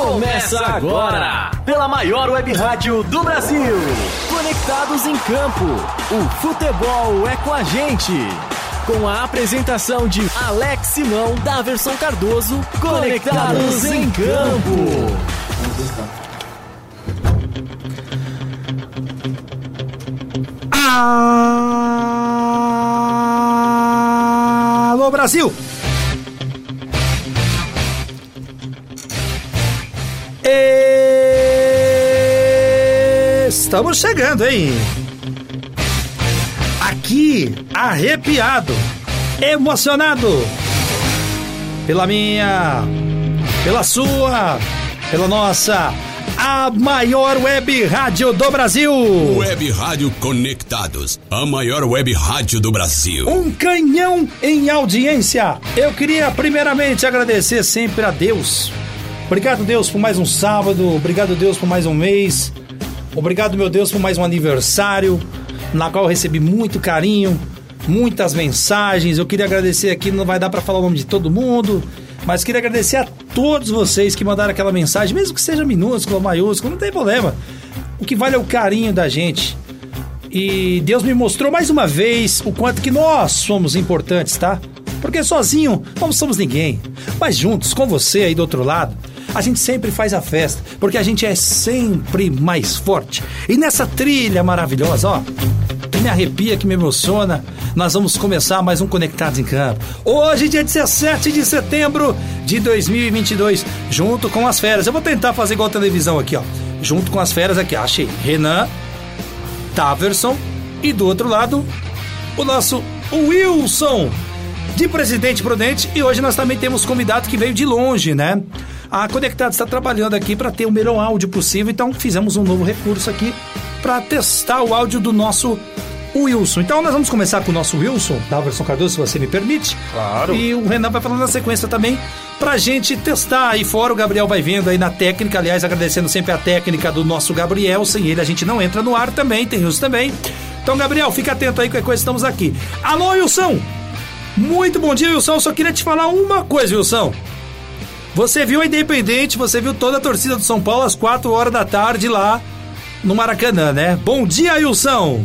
começa agora pela maior web rádio do Brasil. Conectados em campo, o futebol é com a gente. Com a apresentação de Alex Simão, da versão Cardoso, Conectados em Campo. Alô Brasil! Estamos chegando, hein? Aqui, arrepiado, emocionado pela minha, pela sua, pela nossa, a maior web rádio do Brasil. Web Rádio Conectados, a maior web rádio do Brasil. Um canhão em audiência. Eu queria primeiramente agradecer sempre a Deus. Obrigado, Deus, por mais um sábado. Obrigado, Deus, por mais um mês. Obrigado, meu Deus, por mais um aniversário, na qual eu recebi muito carinho, muitas mensagens. Eu queria agradecer aqui, não vai dar para falar o nome de todo mundo, mas queria agradecer a todos vocês que mandaram aquela mensagem, mesmo que seja minúscula ou maiúscula, não tem problema. O que vale é o carinho da gente. E Deus me mostrou mais uma vez o quanto que nós somos importantes, tá? Porque sozinho não somos ninguém. Mas juntos, com você aí do outro lado, a gente sempre faz a festa, porque a gente é sempre mais forte. E nessa trilha maravilhosa, ó, que me arrepia, que me emociona, nós vamos começar mais um Conectados em Campo. Hoje, dia 17 de setembro de 2022, junto com as férias. Eu vou tentar fazer igual a televisão aqui, ó. Junto com as férias aqui, achei Renan, Taverson e do outro lado, o nosso Wilson de Presidente Prudente. E hoje nós também temos convidado que veio de longe, né? A Conectado está trabalhando aqui para ter o melhor áudio possível, então fizemos um novo recurso aqui para testar o áudio do nosso Wilson. Então nós vamos começar com o nosso Wilson, da versão Cardoso, se você me permite. Claro. E o Renan vai falando na sequência também pra gente testar aí fora. O Gabriel vai vendo aí na técnica, aliás, agradecendo sempre a técnica do nosso Gabriel. Sem ele a gente não entra no ar também, tem Wilson também. Então, Gabriel, fica atento aí, qualquer coisa, estamos aqui. Alô, Wilson! Muito bom dia, Wilson. Eu só queria te falar uma coisa, Wilson. Você viu a Independente, você viu toda a torcida do São Paulo às 4 horas da tarde lá no Maracanã, né? Bom dia, Wilson!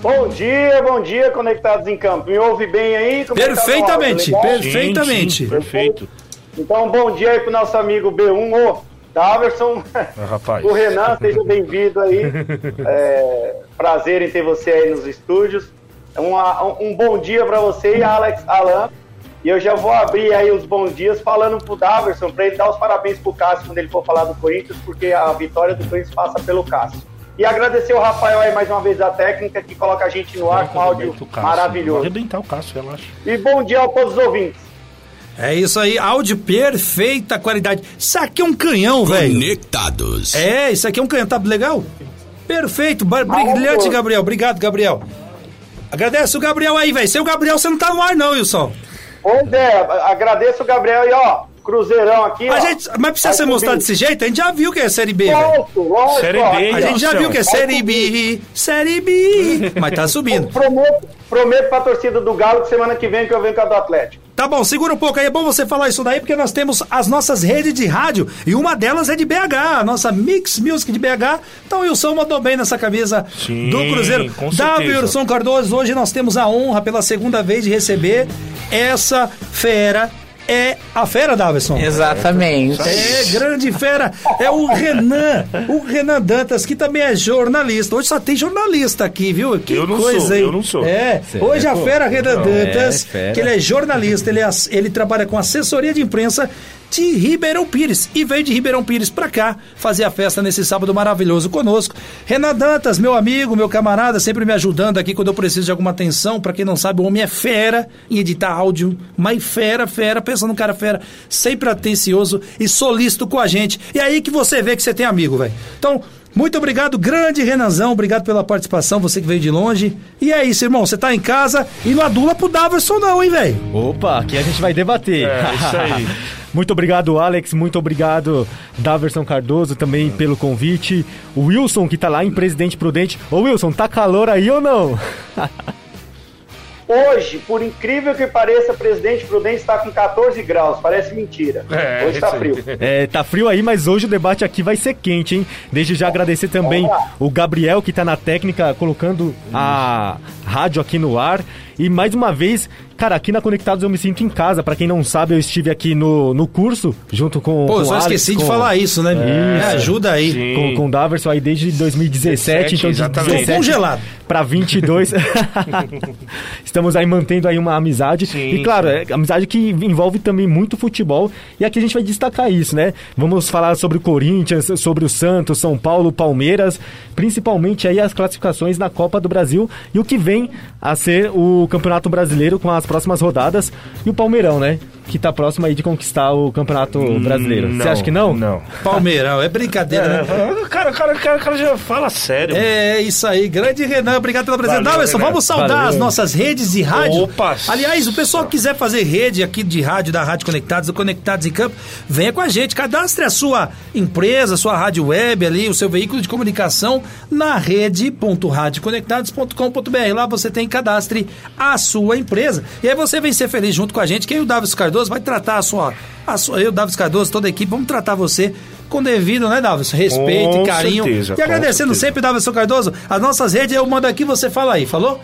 Bom dia, bom dia, conectados em campo. Me ouve bem aí? Como é tá Perfeitamente, legal? perfeitamente. Sim, sim, perfeito. Então, bom dia aí pro nosso amigo B1, ô Daverson, Ah, rapaz. o Renan, seja bem-vindo aí. É, prazer em ter você aí nos estúdios. Uma- um, um bom dia para você e Alex Alan. E eu já vou abrir aí os bons dias falando pro Daverson para ele dar os parabéns pro Cássio quando ele for falar do Corinthians, porque a vitória do Corinthians passa pelo Cássio. E agradecer o Rafael aí mais uma vez da técnica que coloca a gente no ar com áudio Arrebenta o Cássio. Vou maravilhoso. arrebentar o Cássio, relaxa. E bom dia a todos os ouvintes. É isso aí, áudio perfeita qualidade. Isso aqui é um canhão, velho. Conectados. É, isso aqui é um canhão, tá legal? Perfeito, brilhante. Gabriel. Obrigado, Gabriel. Agradece o Gabriel aí, velho. Sem o Gabriel você não tá no ar, não, Wilson. Pois é, agradeço o Gabriel e ó, Cruzeirão aqui. A ó. gente, mas precisa ser mostrado desse jeito? A gente já viu que é Série B. Lógico, lógico, Série B, A gente já viu que é Série B, Série B. Mas tá subindo. Prometo, prometo pra torcida do Galo que semana que vem que eu venho com a do Atlético. Tá bom, segura um pouco aí. É bom você falar isso daí, porque nós temos as nossas redes de rádio e uma delas é de BH, a nossa Mix Music de BH. Então o Wilson mandou bem nessa camisa Sim, do Cruzeiro. com Da. Wilson Cardoso, hoje nós temos a honra pela segunda vez de receber essa fera. É a fera, Davidson? Exatamente. É, grande fera. É o Renan. O Renan Dantas, que também é jornalista. Hoje só tem jornalista aqui, viu? Que Eu não coisa, sou, hein? eu não sou. É. Hoje a fera Renan Dantas, fera. que ele é jornalista, ele, é ele trabalha com assessoria de imprensa de Ribeirão Pires. E veio de Ribeirão Pires pra cá fazer a festa nesse sábado maravilhoso conosco. Renan Dantas, meu amigo, meu camarada, sempre me ajudando aqui quando eu preciso de alguma atenção. Pra quem não sabe, o homem é fera em editar áudio. Mas fera, fera, pensa num cara fera, sempre atencioso e solícito com a gente. E aí que você vê que você tem amigo, velho. Então, muito obrigado, grande Renanzão. Obrigado pela participação, você que veio de longe. E é isso, irmão. Você tá em casa e não adula pro Daverson, não, hein, velho? Opa, aqui a gente vai debater. É, isso aí. muito obrigado, Alex. Muito obrigado, Daverson Cardoso, também pelo convite. O Wilson, que tá lá em Presidente Prudente. Ô, Wilson, tá calor aí ou não? Hoje, por incrível que pareça, Presidente Prudente está com 14 graus. Parece mentira. É, Hoje está frio. É, tá frio aí, mas hoje o debate aqui vai ser quente, hein? Desde já agradecer também o Gabriel, que tá na técnica, colocando a rádio aqui no ar. E mais uma vez, cara, aqui na Conectados eu me sinto em casa. Pra quem não sabe, eu estive aqui no, no curso, junto com. Pô, com só Alex, esqueci de com- falar isso, né? Isso. É, ajuda aí. Sim. Com, com o Daverson aí desde 2017, então de exatamente. 17 Congelado. pra 22. Estamos aí mantendo aí uma amizade. Sim, e claro, é amizade que envolve também muito futebol. E aqui a gente vai destacar isso, né? Vamos falar sobre o Corinthians, sobre o Santos, São Paulo, Palmeiras, principalmente aí as classificações na Copa do Brasil e o que vem a ser o Campeonato Brasileiro com as próximas rodadas e o Palmeirão, né? Que tá próximo aí de conquistar o Campeonato Brasileiro. Você acha que não? Não. Palmeirão, é brincadeira, né? É, cara, cara, cara, cara já fala sério. É isso aí, grande Renan, obrigado pela presença. Valeu, Renan. vamos saudar Valeu. as nossas redes de rádio. Opa. Aliás, o pessoal que quiser fazer rede aqui de rádio, da Rádio Conectados, do Conectados em Campo, venha com a gente, cadastre a sua empresa, sua rádio web ali, o seu veículo de comunicação na rede.radioconectados.com.br. Lá você tem cadastre a sua empresa. E aí você vem ser feliz junto com a gente, que aí o Davis Cardoso vai tratar a sua, a sua eu, Davis Cardoso, toda a equipe, vamos tratar você com devido, né, Davis? Respeito Com e carinho. certeza, e agradecendo sempre, Davidson Cardoso. As nossas redes, eu mando aqui, você fala aí, falou?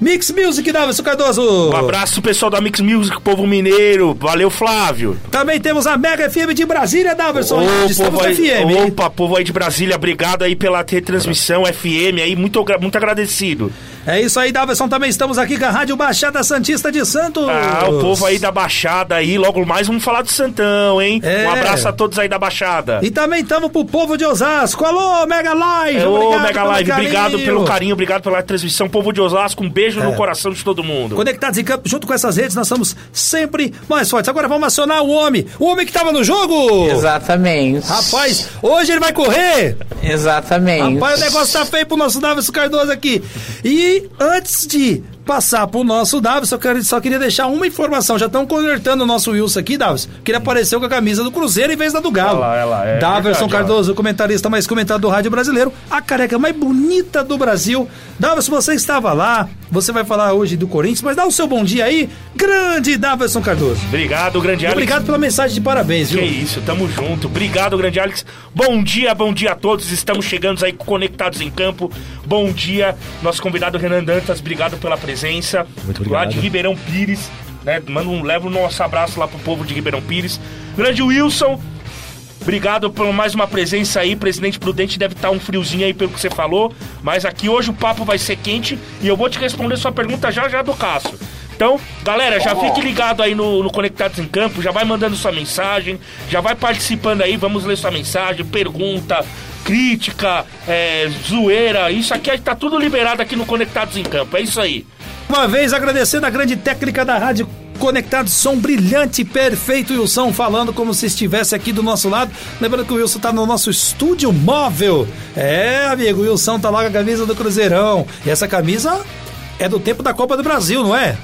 Mix Music, Davidson Cardoso. Um abraço pessoal da Mix Music, povo mineiro. Valeu, Flávio. Também temos a Mega FM de Brasília, Davidson. Estamos aí, FM. opa, povo aí de Brasília, obrigado aí pela retransmissão FM aí, muito, muito agradecido. É isso aí, Davidson. Também estamos aqui com a Rádio Baixada Santista de Santos. Ah, o povo aí da Baixada aí, logo mais vamos falar do Santão, hein? É. Um abraço a todos aí da Baixada. E também estamos pro povo de Osasco. Alô, Mega Live. É, Ô, obrigado Mega pelo Live, carinho. obrigado pelo carinho, obrigado pela transmissão. Povo de Osasco, um beijo no coração de todo mundo. Conectados em campo, junto com essas redes, nós somos sempre mais fortes. Agora vamos acionar o homem. O homem que estava no jogo. Exatamente. Rapaz, hoje ele vai correr. Exatamente. Rapaz, o negócio tá feio pro nosso Davidson Cardoso aqui. E antes de passar pro nosso Davidson, eu quero- só queria deixar uma informação. Já estão convertendo o nosso Wilson aqui, Davidson, que ele apareceu com a camisa do Cruzeiro em vez da do Galo. Olha lá, é Davidson verdade, Cardoso, o comentarista mais comentado do rádio brasileiro, a careca mais bonita do Brasil. Davidson, você estava lá, você vai falar hoje do Corinthians, mas dá o seu bom dia aí, grande Davidson Cardoso. Obrigado, grande Alex. Obrigado pela mensagem de parabéns, Que viu? isso, tamo junto. Obrigado, grande Alex. Bom dia, bom dia a todos. Estamos chegando aí conectados em campo. Bom dia, nosso convidado Renan Dantas. Obrigado pela presença. Muito Lá obrigado. de Ribeirão Pires, né? Manda um, leva o nosso abraço lá pro povo de Ribeirão Pires. Grande Wilson. Obrigado por mais uma presença aí, presidente Prudente. Deve estar um friozinho aí pelo que você falou, mas aqui hoje o papo vai ser quente e eu vou te responder sua pergunta já já do Cássio. Então, galera, já fique ligado aí no, no Conectados em Campo, já vai mandando sua mensagem, já vai participando aí, vamos ler sua mensagem, pergunta, crítica, é, zoeira, isso aqui tá tudo liberado aqui no Conectados em Campo, é isso aí. Uma vez agradecendo a grande técnica da rádio Conectado, som brilhante, perfeito, Wilson falando como se estivesse aqui do nosso lado. Lembrando que o Wilson tá no nosso estúdio móvel. É, amigo, o Wilson tá lá com a camisa do Cruzeirão. E essa camisa é do tempo da Copa do Brasil, não é?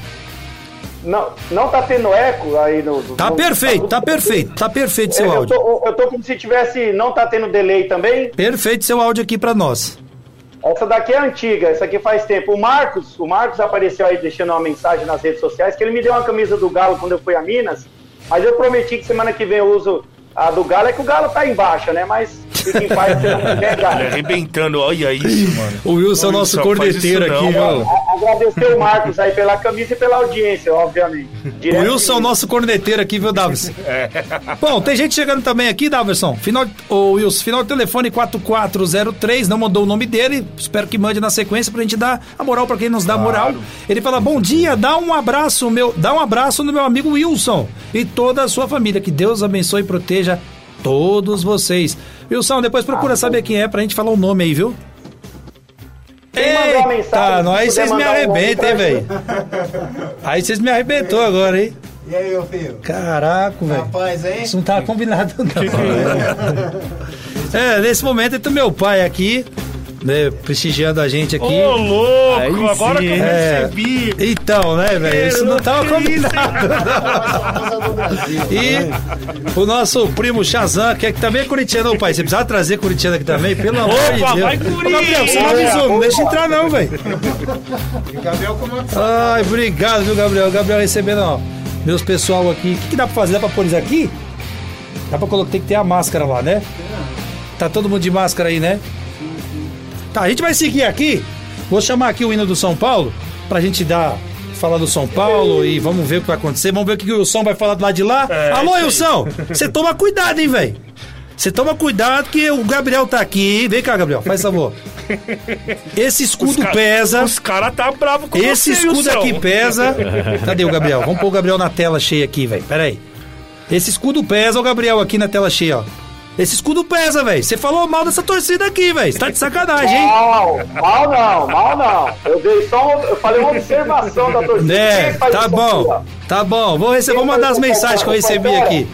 Não, não tá tendo eco aí no. Tá no- perfeito, tá perfeito, tá perfeito seu eu, áudio. tô, eu tô como se tivesse. Não tá tendo delay também. Perfeito seu áudio aqui pra nós. Essa daqui é antiga, essa aqui faz tempo. O Marcos, o Marcos apareceu aí deixando uma mensagem nas redes sociais que ele me deu uma camisa do Galo quando eu fui a Minas, mas eu prometi que semana que vem eu uso a do Galo, é que o Galo tá em baixa, né? Mas fica em paz, você não quiser Olha, Galo. arrebentando, olha isso, mano. O Wilson é o nosso corneteiro aqui, não, viu? Agradecer o Marcos aí pela camisa e pela audiência, obviamente. O Direto Wilson é o de- nosso corneteiro aqui, viu, Davis? É. Bom, tem gente chegando também aqui, Daverson. Final, o Wilson, final do telefone 4403, não mandou o nome dele. Espero que mande na sequência pra gente dar a moral pra quem nos dá moral. Ele fala: "Bom dia, dá um abraço, meu, dá um abraço no meu amigo Wilson e toda a sua família. Que Deus abençoe e proteja todos vocês." Wilson, depois procura saber quem é pra gente falar o nome aí, viu? Eita, não, aí vocês me arrebentam, hein, velho? Aí vocês me arrebentou agora, hein? E aí, meu filho? Caraca, velho. Rapaz, hein? Isso não tá combinado, não. É, nesse momento entra meu pai aqui. Né, prestigiando a gente aqui. Ô, louco, Aí agora sim, que eu é. percebi. Então, né, velho? Isso não tava combinado. e o nosso primo Shazam, que, é, que também é corintiano, Ô, pai. Você precisava trazer corintiano aqui também, pelo amor de Opa, Deus. vai, Ô! Gabriel, você não avisou, não deixa entrar não, velho. Ai, obrigado, viu, Gabriel? Gabriel recebendo, ó, meus pessoal aqui. O que, que dá pra fazer? Dá pra pôr isso aqui? Dá pra colocar, tem que ter a máscara lá, né? Tá todo mundo de máscara aí, né? Tá, a gente vai seguir aqui. Vou chamar aqui o hino do São Paulo pra gente dar. Falar do São Paulo e vamos ver o que vai acontecer. Vamos ver o que o Wilson vai falar do lado de lá. É, Alô, Wilson! Você toma cuidado, hein, velho? Você toma cuidado que o Gabriel tá aqui. Vem cá, Gabriel, faz favor. Esse escudo ca- pesa. Os caras tá bravo com Esse você, escudo Wilson. aqui pesa. Cadê o Gabriel? Vamos pôr o Gabriel na tela cheia aqui, velho. Pera aí. Esse escudo pesa, o Gabriel aqui na tela cheia, ó. Esse escudo pesa, velho. Você falou mal dessa torcida aqui, velho. Você tá de sacanagem, hein? Mal, mal não, mal não. Eu dei só uma, eu falei uma observação da torcida. É, tá aqui, bom. Tá bom. Vou, receber, vou mandar as mensagens que eu recebi aqui.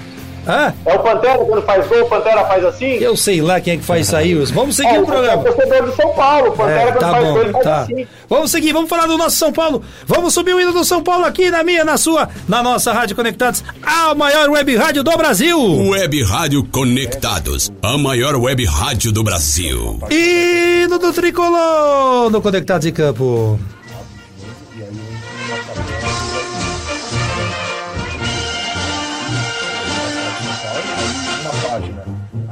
Hã? É o Pantera quando faz gol, o Pantera faz assim? Eu sei lá quem é que faz isso aí, Wilson. Vamos seguir É, o programa. É o torcedor do São Paulo, o Pantera É, quando tá faz gol, bom, ele faz tá. assim. Vamos seguir, vamos falar do nosso São Paulo. Vamos subir o hino do São Paulo aqui na minha, na sua, na nossa Rádio Conectados, a maior web rádio do Brasil. Web Rádio Conectados, a maior web rádio do Brasil. Hino do Tricolor no Conectados em Campo.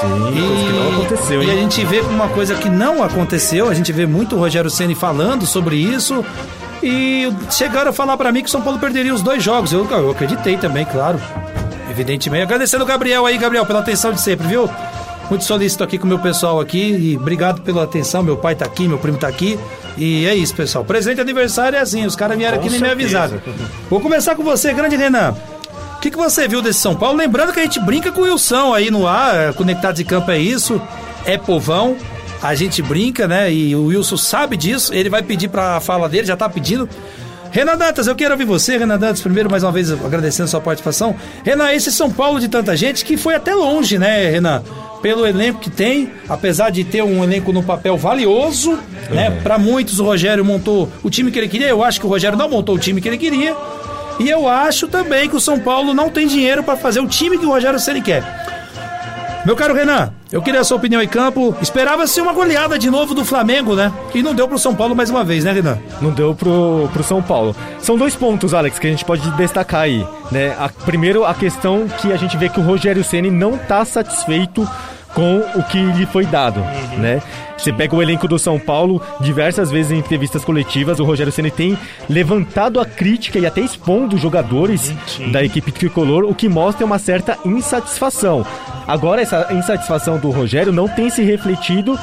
Sim, coisa que não aconteceu, E a hein? gente vê uma coisa que não aconteceu. A gente vê muito o Rogério Ceni falando sobre isso. E chegaram a falar pra mim que o São Paulo perderia os dois jogos. Eu, eu acreditei também, claro. Evidentemente. Agradecendo o Gabriel aí, Gabriel, pela atenção de sempre, viu? Muito solícito aqui com o meu pessoal aqui. E obrigado pela atenção. Meu pai tá aqui, meu primo tá aqui. E é isso, pessoal. Presente aniversário é assim. Os caras vieram Com aqui e nem me avisaram. Vou começar com você, grande Renan. O que, que você viu desse São Paulo? Lembrando que a gente brinca com o Wilson aí no ar, é, Conectados de Campo é isso, é povão, a gente brinca, né? E o Wilson sabe disso, ele vai pedir pra fala dele, já tá pedindo. Renan Dantas, eu quero ouvir você, Renan Dantas, primeiro mais uma vez agradecendo a sua participação. Renan, esse São Paulo de tanta gente que foi até longe, né, Renan? Pelo elenco que tem, apesar de ter um elenco no papel valioso, né? Pra muitos o Rogério montou o time que ele queria, eu acho que o Rogério não montou o time que ele queria. E eu acho também que o São Paulo não tem dinheiro para fazer o time que o Rogério Ceni quer. Meu caro Renan, eu queria a sua opinião em campo. Esperava-se uma goleada de novo do Flamengo, né? E não deu pro São Paulo mais uma vez, né, Renan? Não deu pro, pro São Paulo. São dois pontos, Alex, que a gente pode destacar aí. Né? A, primeiro, a questão que a gente vê que o Rogério Ceni não tá satisfeito com o que lhe foi dado, né? Você pega o elenco do São Paulo, diversas vezes em entrevistas coletivas, o Rogério Ceni tem levantado a crítica e até expondo os jogadores da equipe tricolor, o que mostra uma certa insatisfação. Agora, essa insatisfação do Rogério não tem se refletido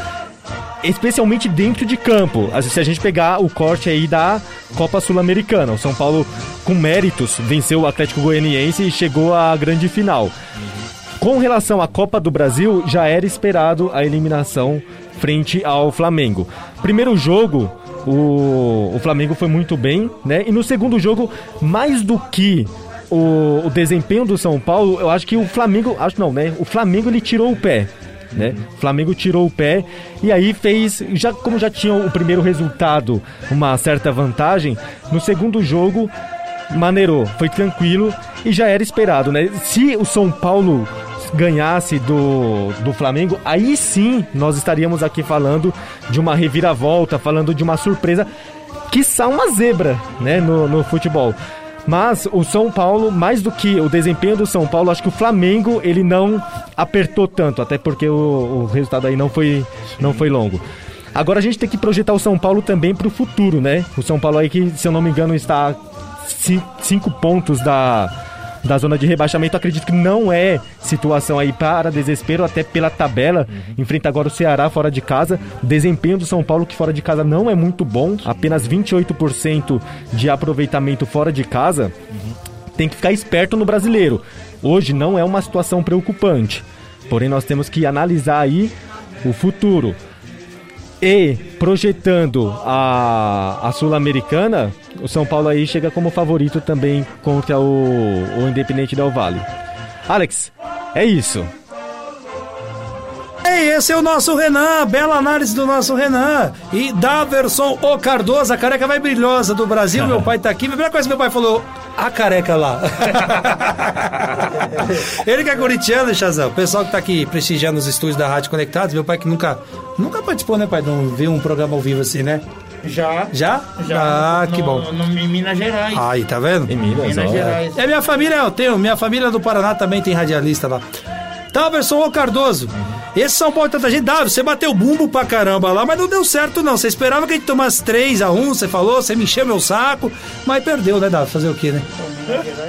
especialmente dentro de campo. Se a gente pegar o corte aí da Copa Sul-Americana, o São Paulo, com méritos, venceu o Atlético Goianiense e chegou à grande final. Com relação à Copa do Brasil, já era esperado a eliminação frente ao Flamengo. Primeiro jogo, o, o Flamengo foi muito bem, né? E no segundo jogo, mais do que o, o desempenho do São Paulo, eu acho que o Flamengo, acho não, né? O Flamengo ele tirou o pé. Né? O Flamengo tirou o pé e aí fez, já como já tinha o primeiro resultado, uma certa vantagem, no segundo jogo maneirou, foi tranquilo e já era esperado, né? Se o São Paulo ganhasse do, do Flamengo, aí sim nós estaríamos aqui falando de uma reviravolta, falando de uma surpresa, quiçá uma zebra, né, no, no futebol. Mas o São Paulo, mais do que o desempenho do São Paulo, acho que o Flamengo ele não apertou tanto, até porque o, o resultado aí não foi, não foi longo. Agora a gente tem que projetar o São Paulo também para o futuro, né? O São Paulo aí que, se eu não me engano, está cinco pontos da, da zona de rebaixamento. Acredito que não é situação aí para desespero, até pela tabela. Enfrenta agora o Ceará fora de casa. Desempenho do São Paulo, que fora de casa não é muito bom, apenas 28% de aproveitamento fora de casa. Tem que ficar esperto no brasileiro. Hoje não é uma situação preocupante. Porém, nós temos que analisar aí o futuro. E projetando a, a Sul-Americana, o São Paulo aí chega como favorito também contra o, o Independente Del Vale. Alex, é isso. Ei, esse é o nosso Renan, bela análise do nosso Renan. E Daverson O Cardoso, a careca vai brilhosa do Brasil. Meu pai tá aqui. A primeira coisa que meu pai falou, a careca lá. Ele que é corintiano, Chazão. O pessoal que tá aqui prestigiando os estúdios da Rádio Conectados, meu pai que nunca, nunca participou, né, pai? Não viu um programa ao vivo assim, né? Já. Já? Já. Ah, no, que bom. No, em Minas Gerais. Aí, tá vendo? Em Minas, Minas. Gerais. É minha família, eu tenho. Minha família do Paraná também tem radialista lá. Daverson O Cardoso. Esse São Paulo tanta gente. Davi, você bateu bumbo pra caramba lá, mas não deu certo, não. Você esperava que a gente tomasse 3x1, você falou, você me encheu meu saco, mas perdeu, né, Davi? Fazer o quê, né?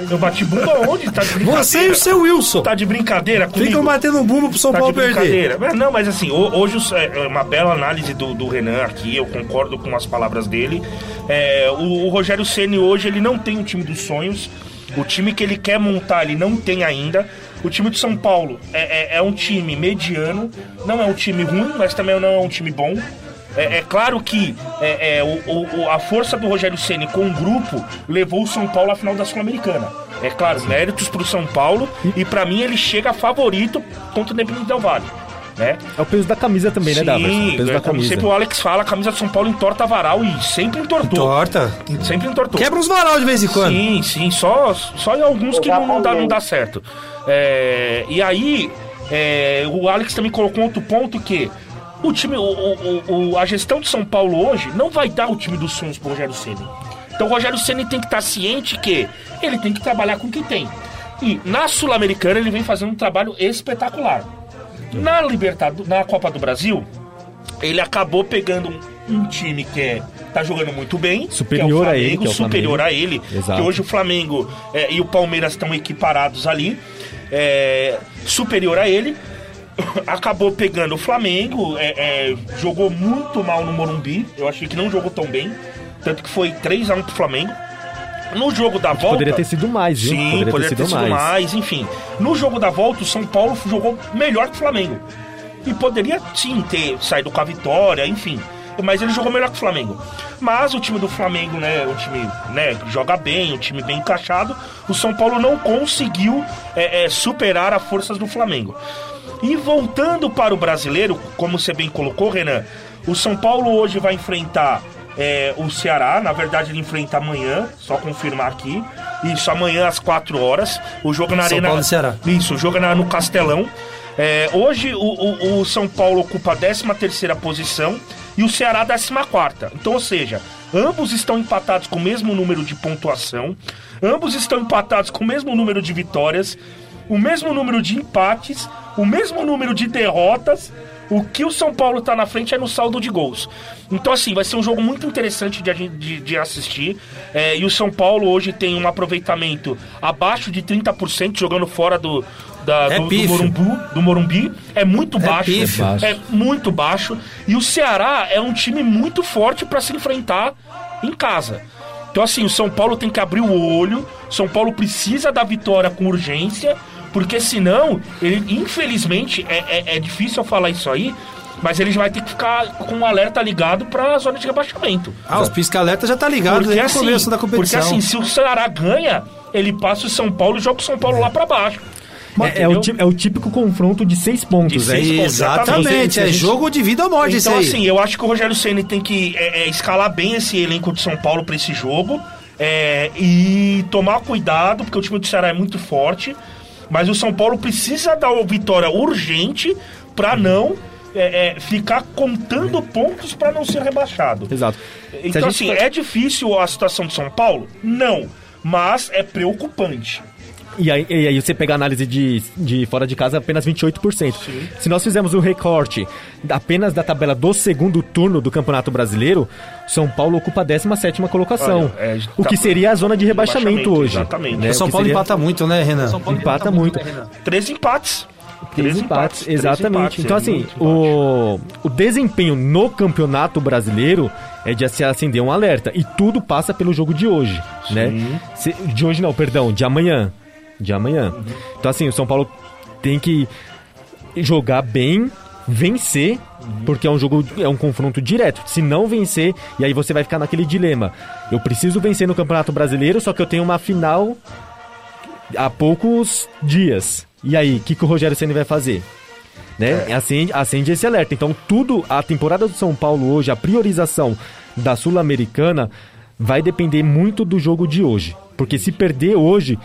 Eu bati bumbo aonde? Tá de brincadeira? Você e o seu Wilson. Tá de brincadeira comigo? Ficam batendo bumbo pro São Tá Paulo perder. Mas Não, mas assim, ho- hoje é é uma bela análise do, do Renan aqui, eu concordo com as palavras dele. É, o, o Rogério Ceni hoje ele não tem o time dos sonhos. O time que ele quer montar, ele não tem ainda. O time de São Paulo é, é- é um time mediano, não é um time ruim, mas também não é um time bom. É, é claro que é, é, o- o- o- a força do Rogério Ceni com o grupo levou o São Paulo à final da Sul-Americana. É claro, méritos pro São Paulo e pra mim ele chega favorito contra o Independente Del Vale. Né? É o peso da camisa também, né, Daverson? O peso é, da como camisa. sempre o Alex fala, a camisa de São Paulo entorta varal e sempre entortou. Torta. Sempre entortou. Quebra uns varal de vez em quando. Sim, sim, só, só em alguns que não, não dá, não dá certo. É, e aí, é, o Alex também colocou outro ponto que o time, o, o- o- a gestão de São Paulo hoje não vai dar o time dos sonhos pro Rogério Ceni. Então o Rogério Ceni tem que estar ciente que ele tem que trabalhar com o que tem. E na Sul-Americana ele vem fazendo um trabalho espetacular. Na Libertadores, na Copa do Brasil, ele acabou pegando um, um time que é, tá jogando muito bem, Superior que é o a ele, Flamengo, é superior Flamengo. a ele, Exato. que hoje o Flamengo é, e o Palmeiras estão equiparados ali, é, superior a ele. Acabou pegando o Flamengo, é, é, jogou muito mal no Morumbi. Eu achei que não jogou tão bem. Tanto que foi 3x1 pro Flamengo. No jogo da volta. Poderia ter sido mais, viu? Sim, poderia, ter, sido, mais. enfim. No jogo da volta, o São Paulo jogou melhor que o Flamengo. E poderia sim ter saído com a vitória, enfim. Mas ele jogou melhor que o Flamengo. Mas o time do Flamengo, né, o time né, joga bem, o time bem encaixado, o São Paulo não conseguiu é, é, superar as forças do Flamengo. E voltando para o brasileiro, como você bem colocou, Renan, o São Paulo hoje vai enfrentar é, o Ceará. Na verdade, ele enfrenta amanhã, só confirmar aqui. Isso, amanhã às 4 horas. O jogo na São Arena. Paulo e Ceará. Isso, o jogo é na- no Castelão. É, hoje o, o- o São Paulo ocupa a 13 posição e o Ceará a 14. Então, ou seja, ambos estão empatados com o mesmo número de pontuação, ambos estão empatados com o mesmo número de vitórias, o mesmo número de empates, o mesmo número de derrotas. O que o São Paulo tá na frente é no saldo de gols. Então, assim, vai ser um jogo muito interessante de, de, de assistir. É, e o São Paulo hoje tem um aproveitamento abaixo de 30% jogando fora do, da- É do, do pífio. Morumbi, do Morumbi. É muito baixo. pífio. É muito baixo. E o Ceará é um time muito forte para se enfrentar em casa. Então, assim, o São Paulo tem que abrir o olho. O São Paulo precisa da vitória com urgência. Porque senão, ele, infelizmente, é, é, é difícil eu falar isso aí. Mas ele vai ter que ficar com um alerta ligado para a zona de rebaixamento. Ah, os pisca-alerta já tá ligado desde o começo da competição. Porque assim, se o Ceará ganha, ele passa o São Paulo e joga o São Paulo lá para baixo. É, é o, é o típico confronto de seis pontos, De é seis pontos. Exatamente, a é jogo de vida ou morte isso Então, aí. assim, eu acho que o Rogério Ceni tem que é, é, escalar bem esse elenco de São Paulo para esse jogo é, e tomar cuidado, porque o time do Ceará é muito forte. Mas o São Paulo precisa dar uma vitória urgente para não é, é, ficar contando pontos para não ser rebaixado. Exato. Então, assim, é difícil a situação de São Paulo? Não. Mas é preocupante. E aí, e aí você pega a análise de, de fora de casa apenas 28%. Se nós fizermos o recorte apenas da tabela do segundo turno do Campeonato Brasileiro, São Paulo ocupa a 17ª colocação. Olha, é, o tá- que seria a zona de rebaixamento, rebaixamento, hoje. exatamente. né? O São Paulo seria- empata muito, né, Renan? empata muito. Três empates. Três empates, três exatamente. empates, então, é assim, muito o, o desempenho no campeonato brasileiro é de se acender um alerta. E tudo passa pelo jogo de hoje, né? Se- de hoje não, perdão, de amanhã. De amanhã. Então, assim, o São Paulo tem que jogar bem, vencer, porque é um jogo, é um confronto direto. Se não vencer, e aí você vai ficar naquele dilema. Eu preciso vencer no Campeonato Brasileiro, só que eu tenho uma final há poucos dias. E aí, o que, que o Rogério Ceni vai fazer? Né? Acende, acende esse alerta. Então, tudo, a temporada do São Paulo hoje, a priorização da Sul-Americana vai depender muito do jogo de hoje. Porque se perder hoje,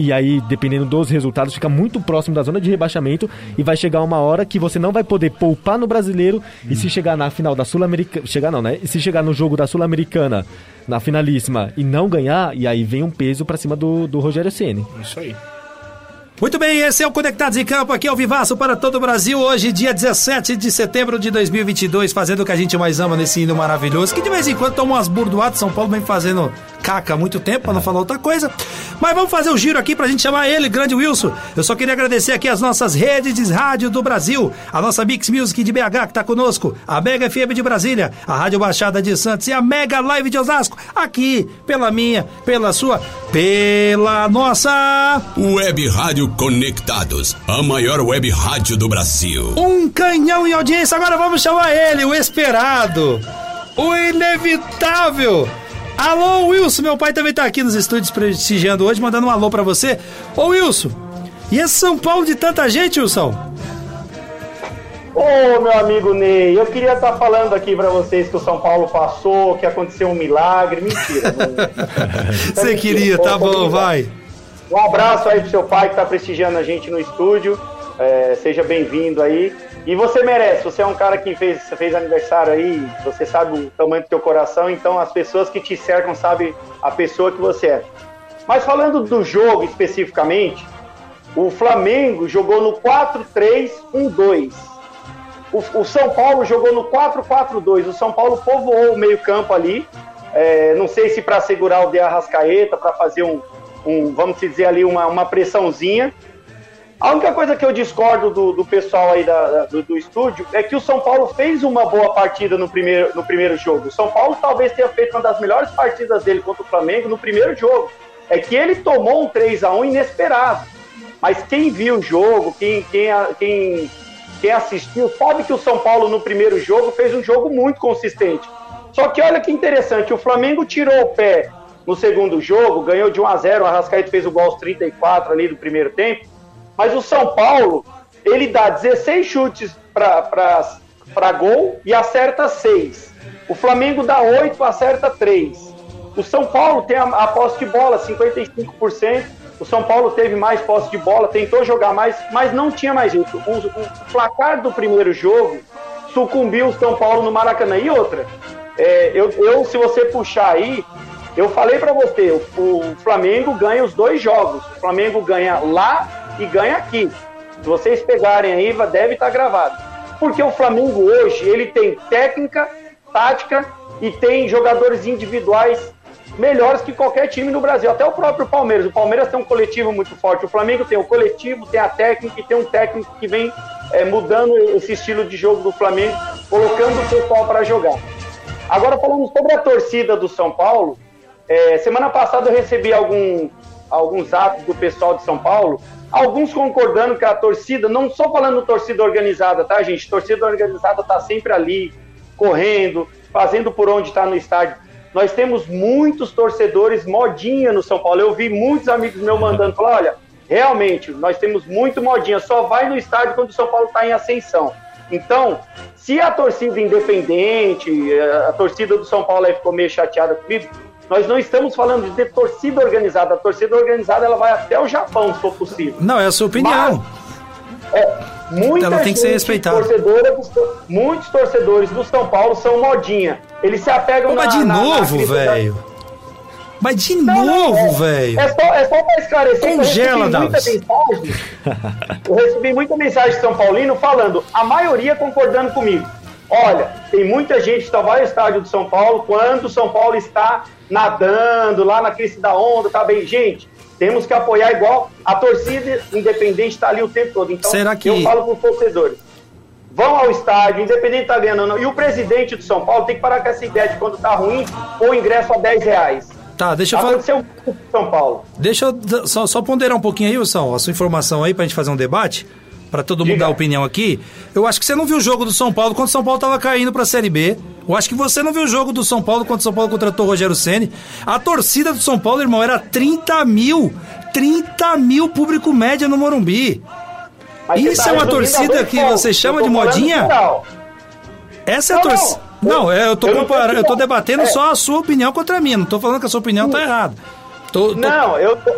e aí, dependendo dos resultados, fica muito próximo da zona de rebaixamento e vai chegar uma hora que você não vai poder poupar no brasileiro e se chegar na final da Sul-Americana. Chegar não, né? E se chegar no jogo da Sul-Americana, na finalíssima, e não ganhar, e aí vem um peso pra cima do, do Rogério Ceni. Isso aí. Muito bem, esse é o Conectados em Campo aqui ao Vivaço para todo o Brasil. Hoje, dia 17 de setembro de 2022, fazendo o que a gente mais ama nesse hino maravilhoso, que de vez em quando toma umas burdoadas. São Paulo vem fazendo caca há muito tempo, para não falar outra coisa. Mas vamos fazer o giro aqui pra gente chamar ele, grande Wilson. Eu só queria agradecer aqui as nossas redes de rádio do Brasil, a nossa Mix Music de BH que tá conosco, a Mega FM de Brasília, a Rádio Baixada de Santos e a Mega Live de Osasco, aqui pela minha, pela sua, pela nossa. Web Rádio Conectados, a maior web rádio do Brasil. Um canhão em audiência. Agora vamos chamar ele, o esperado, o inevitável. Alô, Wilson. Meu pai também tá aqui nos estúdios prestigiando hoje, mandando um alô pra você. Ô, Wilson. E esse São Paulo de tanta gente, Wilson? Ô, meu amigo Ney, eu queria estar falando aqui pra vocês que o São Paulo passou, que aconteceu um milagre. Mentira. Você queria, tá bom, vai. Um abraço aí pro seu pai que tá prestigiando a gente no estúdio. É, seja bem-vindo aí. E você merece, você é um cara que fez, fez aniversário aí, você sabe o tamanho do teu coração, então as pessoas que te cercam sabem a pessoa que você é. Mas falando do jogo especificamente, o Flamengo jogou no 4-3-1-2. O, o São Paulo jogou no 4-4-2. O São Paulo povoou o meio-campo ali. É, não sei se para segurar o De Arrascaeta, para fazer um, um, vamos dizer ali, uma, uma pressãozinha. A única coisa que eu discordo do, do pessoal aí da- da- do, do estúdio é que o São Paulo fez uma boa partida no primeiro, no primeiro jogo. O São Paulo talvez tenha feito uma das melhores partidas dele contra o Flamengo no primeiro jogo. É que ele tomou um 3 a 1 inesperado. Mas quem viu o jogo, quem, quem, quem, quem assistiu, sabe que o São Paulo no primeiro jogo fez um jogo muito consistente. Só que olha que interessante, o Flamengo tirou o pé no segundo jogo, ganhou de 1 a 0 o Arrascaeta fez o gol aos 34 ali do primeiro tempo. Mas o São Paulo, ele dá 16 chutes para gol e acerta 6. O Flamengo dá 8, acerta 3. O São Paulo tem a, a posse de bola, 55%. O São Paulo teve mais posse de bola, tentou jogar mais, mas não tinha mais jeito. O, o placar do primeiro jogo sucumbiu o São Paulo no Maracanã. E outra, é, eu, eu, se você puxar aí, eu falei pra você, o, o Flamengo ganha os dois jogos. O Flamengo ganha lá e ganha aqui. Se vocês pegarem aí, deve estar gravado. Porque o Flamengo hoje, ele tem técnica, tática e tem jogadores individuais melhores que qualquer time no Brasil. Até o próprio Palmeiras. O Palmeiras tem um coletivo muito forte. O Flamengo tem o coletivo, tem a técnica e tem um técnico que vem é, mudando esse estilo de jogo do Flamengo, colocando o pessoal para jogar. Agora, falando sobre a torcida do São Paulo, é, semana passada eu recebi algum, alguns atos do pessoal de São Paulo, alguns concordando que a torcida, não só falando torcida organizada, tá, gente? Torcida organizada tá sempre ali, correndo, fazendo por onde está no estádio. Nós temos muitos torcedores modinha no São Paulo. Eu vi muitos amigos meus mandando falar: olha, realmente, nós temos muito modinha, só vai no estádio quando o São Paulo está em ascensão. Então, se a torcida independente, eh, a torcida do São Paulo aí ficou meio chateada comigo, nós não estamos falando de torcida organizada. A torcida organizada ela vai até o Japão, se for possível. Não, é a sua opinião. Muita Ela tem que ser respeitada. torcedora muitos torcedores do São Paulo são modinha. Eles se apegam Pô, mas de na- na novo, da- velho. Mas de novo, velho. É só, é só pra esclarecer que eu Congela, recebi muita mensagem. Eu recebi muita mensagem de São Paulino falando, a maioria concordando comigo. Olha, tem muita gente que só vai ao estádio do São Paulo quando o São Paulo está nadando lá na crista da onda, tá bem. Gente, temos que apoiar igual a torcida independente está ali o tempo todo. Então, Será que- eu falo para os torcedores. Vão ao estádio, independente tá ganhando ou não. E o presidente do São Paulo tem que parar com essa ideia de quando tá ruim, o ingresso a 10 reais. Tá, deixa eu falar. Aconteceu com São Paulo. Deixa eu só, só ponderar um pouquinho aí, Wilson, a sua informação aí pra gente fazer um debate, pra todo mundo Diga. dar opinião aqui. Eu acho que você não viu o jogo do São Paulo quando o São Paulo tava caindo pra Série B. Eu acho que você não viu o jogo do São Paulo quando o São Paulo contratou o Rogério Ceni. A torcida do São Paulo, irmão, era 30 mil. 30 mil público média no Morumbi. Mas Isso tá é uma a torcida que pontos. você chama de modinha? Essa é a torcida. não. Não, é, eu tô Eu comparando, eu tô debatendo é. só a sua opinião contra a minha. Não tô falando que a sua opinião tá errada. Tô, tô- Não, eu, tô-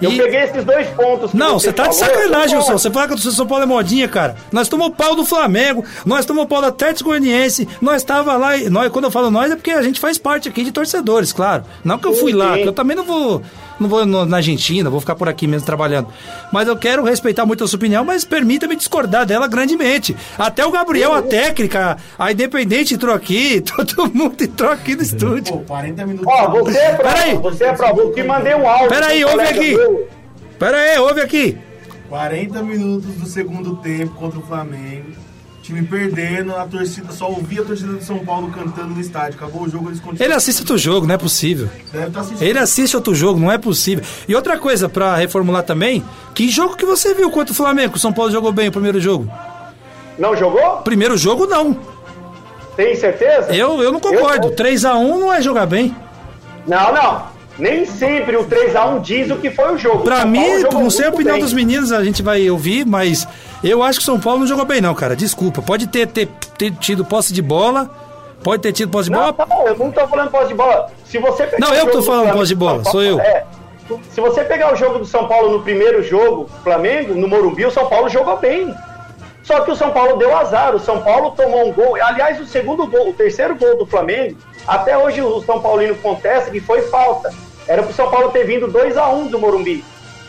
eu E- peguei esses dois pontos. Não, você tá de falou, sacanagem, eu Wilson. Você fala que do São Paulo é modinha, cara. Nós tomamos pau do Flamengo, nós tomamos pau do Atlético Goianiense, nós tava lá, e nós, quando eu falo nós é porque a gente faz parte aqui de torcedores, claro. Não que eu fui Sim, lá, sim. que eu também não vou, não vou na Argentina, vou ficar por aqui mesmo trabalhando. Mas eu quero respeitar muito a sua opinião, mas permita-me discordar dela grandemente. Até o Gabriel, a técnica, a Independente entrou aqui, todo mundo entrou aqui no estúdio. 40 minutos. Ó, você é pra, Peraí. você é pra, eu te mandei um áudio. Peraí, ouve aqui. meu. Pera aí, ouve aqui. 40 minutos do segundo tempo contra o Flamengo. Time perdendo, a torcida só ouvia a torcida do São Paulo cantando no estádio. Acabou o jogo, eles continuam. Ele assiste outro jogo, não é possível. Deve estar assistindo. Ele assiste outro jogo, não é possível. E outra coisa, pra reformular também, que jogo que você viu contra o Flamengo? O São Paulo jogou bem o primeiro jogo? Não jogou? Primeiro jogo, não. Tem certeza? Eu, eu não concordo. Eu- 3x1 não é jogar bem. Não, não. Nem sempre o 3x1 diz o que foi o jogo. Pra São mim, não sei a opinião bem. dos meninos, a gente vai ouvir, mas eu acho que o São Paulo não jogou bem, não, cara. Desculpa. Pode ter, ter, ter tido posse de bola, pode ter tido posse de Não, bola. tá bom, eu não tô falando posse de bola. Se você pegar Não, eu que tô falando posse de bola, sou eu. É. Se você pegar o jogo do São Paulo no primeiro jogo, Flamengo, no Morumbi, o São Paulo jogou bem. Só que o São Paulo deu azar. O São Paulo tomou um gol. Aliás, o segundo gol, o terceiro gol do Flamengo, até hoje o São Paulino contesta que foi falta. Era pro São Paulo ter vindo 2 a 1 do Morumbi.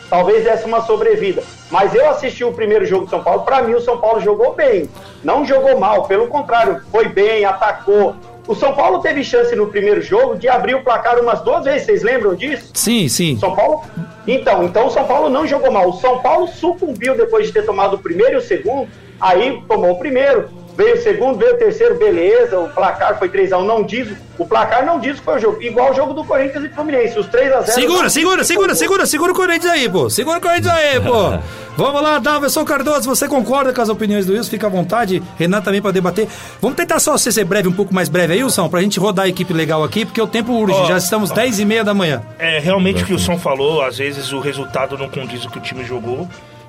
Talvez desse uma sobrevida. Mas eu assisti o primeiro jogo do São Paulo. Pra mim, o São Paulo jogou bem. Não jogou mal. Pelo contrário, foi bem, atacou. O São Paulo teve chance no primeiro jogo de abrir o placar umas duas vezes. Vocês lembram disso? Sim, sim. São Paulo. Então, então o São Paulo não jogou mal. O São Paulo sucumbiu depois de ter tomado o primeiro e o segundo. Aí tomou o primeiro, veio o segundo, veio o terceiro, beleza. O placar foi 3x1. Não diz. O placar não diz que foi o jogo. Igual o jogo do Corinthians e Fluminense. Os 3x0. Segura, segura, segura, segura, segura o Corinthians aí, pô. Segura o Corinthians aí, pô. Vamos lá, Davidson Cardoso, você concorda com as opiniões do Wilson? Fica à vontade. Renan também para debater. Vamos tentar só ser breve, um pouco mais breve aí, Wilson, pra gente rodar a equipe legal aqui, porque o tempo urge. Ó, Já estamos 10 e meia da manhã. É, realmente o que o São falou, às vezes o resultado não condiz o que o time jogou.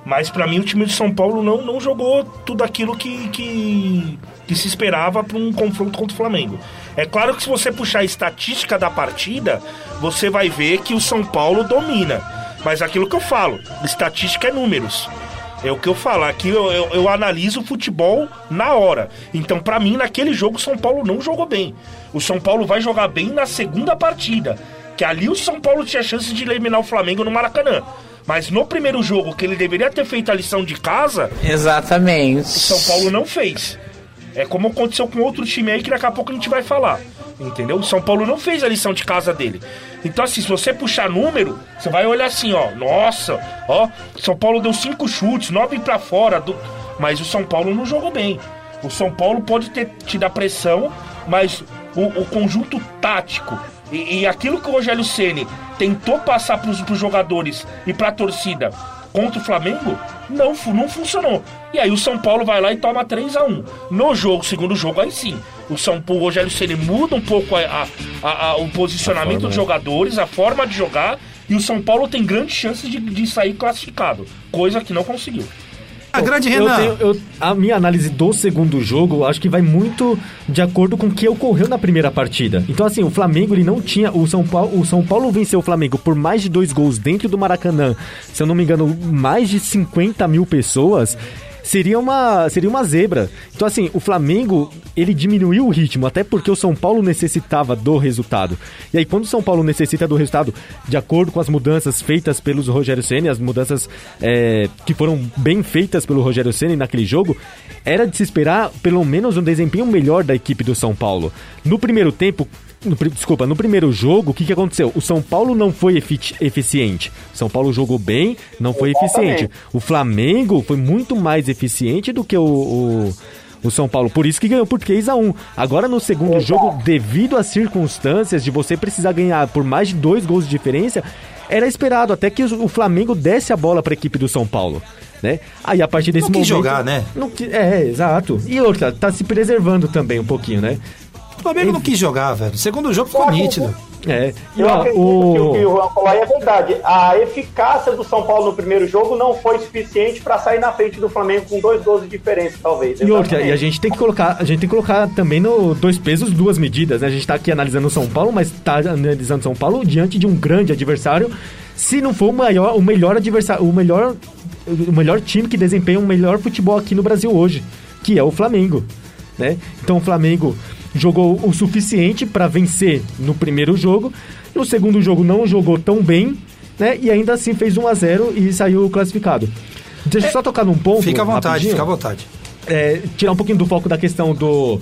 Mas pra mim o time de São Paulo não, não jogou tudo aquilo que, que, que se esperava para um confronto contra o Flamengo. É claro que se você puxar a estatística da partida, você vai ver que o São Paulo domina. Mas aquilo que eu falo, estatística é números. É o que eu falo, aqui eu, eu, eu analiso o futebol na hora. Então, pra mim, naquele jogo, o São Paulo não jogou bem. O São Paulo vai jogar bem na segunda partida. Que ali o São Paulo tinha chance de eliminar o Flamengo no Maracanã. Mas no primeiro jogo, que ele deveria ter feito a lição de casa, Exatamente. o São Paulo não fez. É como aconteceu com outro time aí que daqui a pouco a gente vai falar. Entendeu? O São Paulo não fez a lição de casa dele. Então, assim, se você puxar número, você vai olhar assim, ó. Nossa, ó. São Paulo deu cinco chutes, nove pra fora. do- Mas o São Paulo não jogou bem. O São Paulo pode ter te dar pressão, mas o, o conjunto tático e, e aquilo que o Rogério Ceni tentou passar pros, pros jogadores e pra torcida contra o Flamengo, não, não funcionou. E aí o São Paulo vai lá e toma 3 a 1 No jogo, segundo jogo, aí sim. O São Paulo, o Rogério Ceni muda um pouco a- a- a- a- o posicionamento dos jogadores, a forma de jogar, e o São Paulo tem grandes chances de, de sair classificado. Coisa que não conseguiu. A grande Eu Renan. tenho- eu- a minha análise do segundo jogo, acho que vai muito de acordo com o que ocorreu na primeira partida. Então, assim, o Flamengo, ele não tinha. O São Paulo, o São Paulo venceu o Flamengo por mais de dois gols dentro do Maracanã. Se eu não me engano, mais de 50 mil pessoas. Seria uma, seria uma zebra. Então, assim, o Flamengo, ele diminuiu o ritmo, até porque o São Paulo necessitava do resultado. E aí, quando o São Paulo necessita do resultado, de acordo com as mudanças feitas pelos Rogério Ceni, as mudanças é, que foram bem feitas pelo Rogério Ceni naquele jogo, era de se esperar pelo menos um desempenho melhor da equipe do São Paulo. No primeiro tempo, no, desculpa, no primeiro jogo, o que, que aconteceu? O São Paulo não foi efi- eficiente. O São Paulo jogou bem, não foi eficiente. O Flamengo foi muito mais eficiente do que o, o, o São Paulo. Por isso que ganhou por 3 a 1 Agora no segundo jogo, devido às circunstâncias de você precisar ganhar por mais de dois gols de diferença, era esperado até que o Flamengo desse a bola para a equipe do São Paulo. Né? Aí a partir desse Não momento. jogar, né? Não qui- é, exato. E outra, tá se preservando também um pouquinho, né? O Flamengo não quis jogar, velho. O segundo jogo ficou nítido. É. E Eu ó, acredito que o que o. o Juan falou aí é verdade. A eficácia do São Paulo no primeiro jogo não foi suficiente para sair na frente do Flamengo com dois gols de diferença, talvez. E outra, e a gente tem que colocar, a gente tem que colocar também no dois pesos, duas medidas, né? A gente tá aqui analisando o São Paulo, mas tá analisando o São Paulo diante de um grande adversário, se não for o maior, o melhor adversário, o melhor o melhor time que desempenha o melhor futebol aqui no Brasil hoje, que é o Flamengo, né? Então o Flamengo jogou o suficiente para vencer no primeiro jogo, no segundo jogo não jogou tão bem, né? E ainda assim fez 1 a 0 e saiu classificado. Deixa eu só tocar num ponto. Fica à vontade, rapidinho fica à vontade. é, tirar um pouquinho do foco da questão do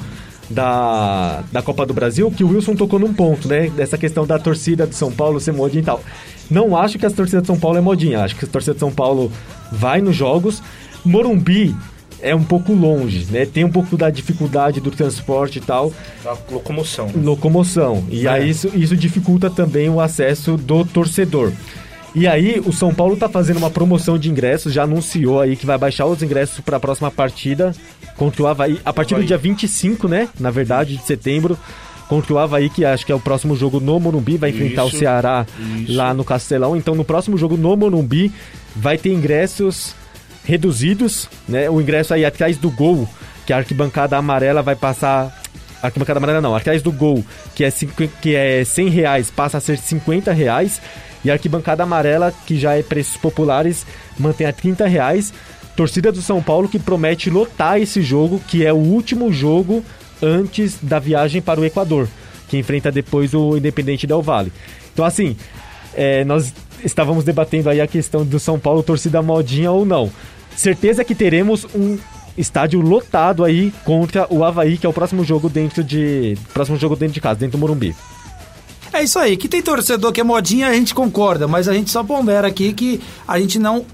da, da Copa do Brasil, que o Wilson tocou num ponto, né? Dessa questão da torcida de São Paulo ser modinha e tal. Não acho que a torcida de São Paulo é modinha, acho que a torcida de São Paulo vai nos jogos. Morumbi é um pouco longe, né? Tem um pouco da dificuldade do transporte e tal, Da locomoção. locomoção. E aí isso, isso dificulta também o acesso do torcedor. E aí o São Paulo tá fazendo uma promoção de ingressos, já anunciou aí que vai baixar os ingressos para a próxima partida contra o Havaí, a partir do dia 25, né, na verdade, de setembro, contra o Havaí, que acho que é o próximo jogo no Morumbi, vai enfrentar Isso, o Ceará isso. lá no Castelão. Então no próximo jogo no Morumbi vai ter ingressos reduzidos, né? O ingresso aí atrás do gol, que a arquibancada amarela vai passar. Arquibancada amarela não, atrás do gol, que é, cinqu- que é 100 reais, passa a ser 50 reais. E a arquibancada amarela, que já é preços populares, mantém a 30 reais. Torcida do São Paulo que promete lotar esse jogo, que é o último jogo antes da viagem para o Equador, que enfrenta depois o Independente Del Vale. Então, assim, é, nós estávamos debatendo aí a questão do São Paulo torcida modinha ou não. Certeza que teremos um estádio lotado aí contra o Havaí, que é o próximo jogo dentro de. Próximo jogo dentro de casa, dentro do Morumbi. É isso aí. Que tem torcedor que é modinha, a gente concorda, mas a gente só pondera aqui que a gente não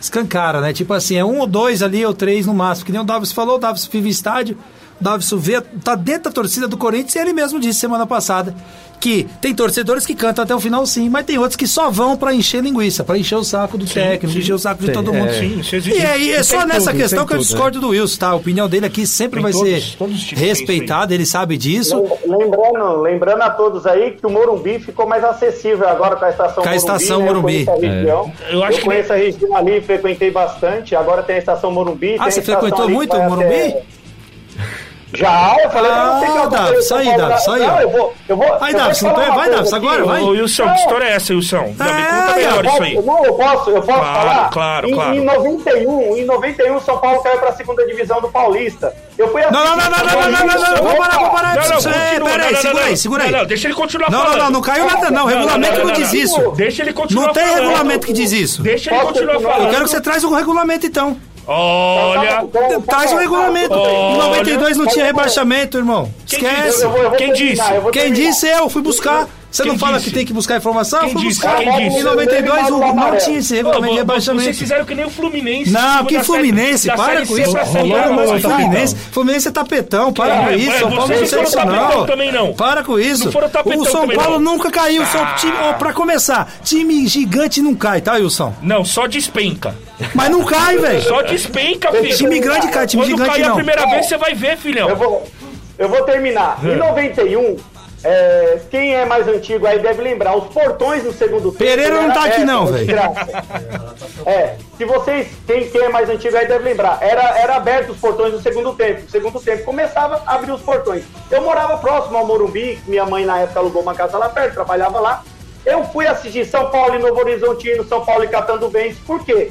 escancara, né? Tipo assim, é um ou dois ali, ou três no máximo. Que nem o Davis falou, o Davis vive estádio, o Davis vê, tá dentro da torcida do Corinthians e ele mesmo disse semana passada que tem torcedores que cantam até o final sim, mas tem outros que só vão pra encher linguiça, pra encher o saco do técnico, sim. encher o saco de Tem, todo é. mundo. Sim, isso existe. E aí, é só nessa tudo, questão que eu tudo, discordo do Wilson, tá? A opinião dele aqui sempre Tem vai todos- ser todos respeitada, ele sabe disso. Lembrando, lembrando a todos aí que o Morumbi ficou mais acessível agora com a estação Com a Morumbi. estação né? Morumbi. Eu conheço a região, Eu acho eu que- conheço a região ali, frequentei bastante. Agora tem a estação Morumbi. Ah, você frequentou que muito o Morumbi? até- Já, eu falei pra você que Ah, eu Davi, isso aí, Davi, isso aí, Não, eu vou. Eu vou Vai, eu vou Davi, te falar vai, Davi, agora, vai. Ô, Wilson, que história é essa, Wilson? Não, me conta É, melhor Eu isso posso- aí. Não, eu posso, eu posso Claro, falar? claro, em, claro. Em 91, em 91, São Paulo caiu pra segunda divisão do Paulista. Eu fui Não, não, não, não, não, não, não, não, não, não, vamos parar, vamos parar. Não, não, Ei, continua. pera Não, aí, não, segura não, aí, segura aí. Não, não, deixa ele continuar Não, falando. não, não, não caiu nada não, regulamento não diz isso. Deixa ele continuar Não tem falando. regulamento que diz isso. Deixa ele continuar continuar? falando. Eu quero que você traz o regulamento então. Olha... Traz o regulamento. Em Olha. 92 não tinha rebaixamento, irmão. Esquece. Quem disse? Quem disse eu, fui buscar. Você Quem não fala disse? que tem que buscar informação? Quem disse? buscar. Quem disse? Em 92 o- não tinha esse regulamento de Vocês rebaixamento. fizeram que nem o Fluminense. Não, que Fluminense, série- para com isso. A, mais mas tá Fluminense. Fluminense é tapetão, para É, com é, isso. São Paulo não sei não não. também, não. Para com isso. Não O São Paulo não. nunca caiu. São Ah. pra começar, time gigante não cai, tá, Wilson? Não, só despenca. Mas não cai, velho. Só despenca, filho. Time grande cai, time Quando gigante cair a não. primeira vez, você vai ver, filhão. Eu vou, eu vou terminar. Em 91, é, quem é mais antigo aí deve lembrar, os portões no segundo tempo. Pereira não tá aqui aberto, não, velho. É, se vocês, quem, quem é mais antigo aí deve lembrar, era, era aberto os portões no segundo tempo. No segundo tempo começava a abrir os portões. Eu morava próximo ao Morumbi, minha mãe na época alugou uma casa lá perto, trabalhava lá. Eu fui assistir São Paulo e Novo Horizontino, São Paulo e Catanduvense, por quê?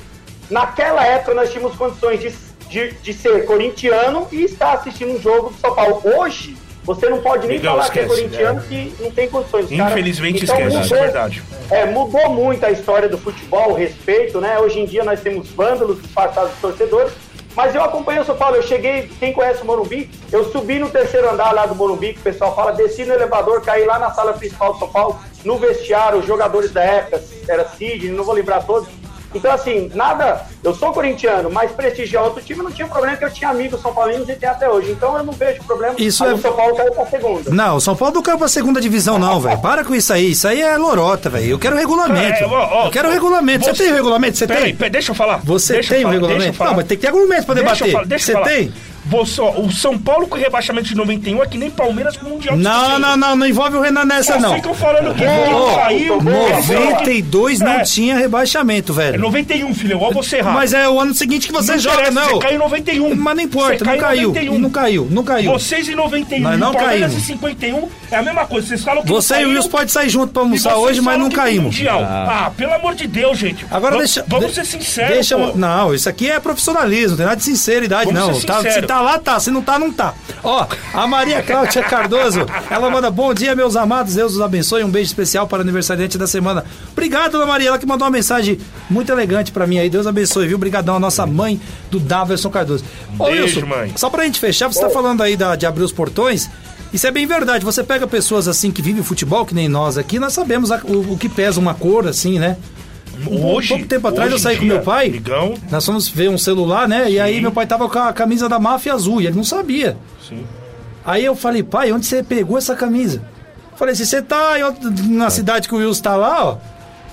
Naquela época nós tínhamos condições de, de, de ser corintiano e estar assistindo um jogo do São Paulo. Hoje, você não pode nem Miguel, falar que é esquece, corintiano é. que não tem condições. Cara, Infelizmente então, esquece, isso é verdade. É, mudou muito a história do futebol, o respeito, né? Hoje em dia nós temos vândalos disfarçados de torcedores, mas eu acompanhei o São Paulo, eu cheguei, quem conhece o Morumbi, eu subi no terceiro andar lá do Morumbi, que o pessoal fala, desci no elevador, caí lá na sala principal do São Paulo, no vestiário, os jogadores da época, era Sidney, não vou lembrar todos. Então, assim, nada. Eu sou corintiano, mas prestigiar outro time não tinha problema, porque eu tinha amigos São Paulinos e tem até hoje. Então eu não vejo problema. Isso Aí é- o São Paulo caiu pra segunda. Não, o São Paulo não caiu pra segunda divisão, não, velho. Para com isso aí. Isso aí é lorota, velho. Eu quero regulamento. É, ó, ó, eu quero regulamento. Você, você- tem o regulamento? Você Peraí, tem? peraí, deixa eu falar. Você Deixa tem o falar, eu regulamento? Não, mas tem que ter argumentos pra Deixa eu debater. falar, deixa eu Você falar. tem? Você, ó, o São Paulo com rebaixamento de 91 é que nem Palmeiras com o Mundial. de Não, 60. não, não, não envolve o Renan nessa, não. ficam falando que oh, caiu. 92 não É. tinha rebaixamento, É velho. 91, filho, igual você errar. Mas é o ano seguinte que você Não joga, não. Você caiu em 91. Mas não importa, Você não caiu caiu. 91. Não caiu, não caiu. Vocês em 91 Nós não e o Palmeiras caímos. em 51 é a mesma coisa. Vocês falam que Você e o Wilson pode sair junto pra almoçar hoje, mas não caímos. Mundial. Ah. pelo amor de Deus, gente. Agora Va- deixa. Vamos ser sinceros. Deixa, não, isso aqui é profissionalismo, não tem nada de sinceridade, Vamos não. ser Tá, se sincero. Tá lá, tá. Se não tá, não tá. Ó, a Maria Cláudia Cardoso, ela manda bom dia, meus amados. Deus os abençoe. Um beijo especial para o aniversariante da semana. Obrigado, dona Maria. Ela que mandou uma mensagem muito elegante pra mim aí. Deus abençoe, viu? Obrigadão, a nossa mãe do Daverson Cardoso. Ô, Beijo, Wilson, mãe. Só pra gente fechar, você tá falando aí da- de abrir os portões. Isso é bem verdade. Você pega pessoas assim que vivem futebol, que nem nós aqui, nós sabemos a- o, o que pesa uma cor, assim, né? Hoje, pouco tempo atrás eu saí com meu pai. Ligão. Nós fomos ver um celular, né? E aí meu pai tava com a camisa da máfia azul e ele não sabia. Sim. Aí eu falei, pai, onde você pegou essa camisa? Falei, se você tá na cidade que o Wilson tá lá, ó.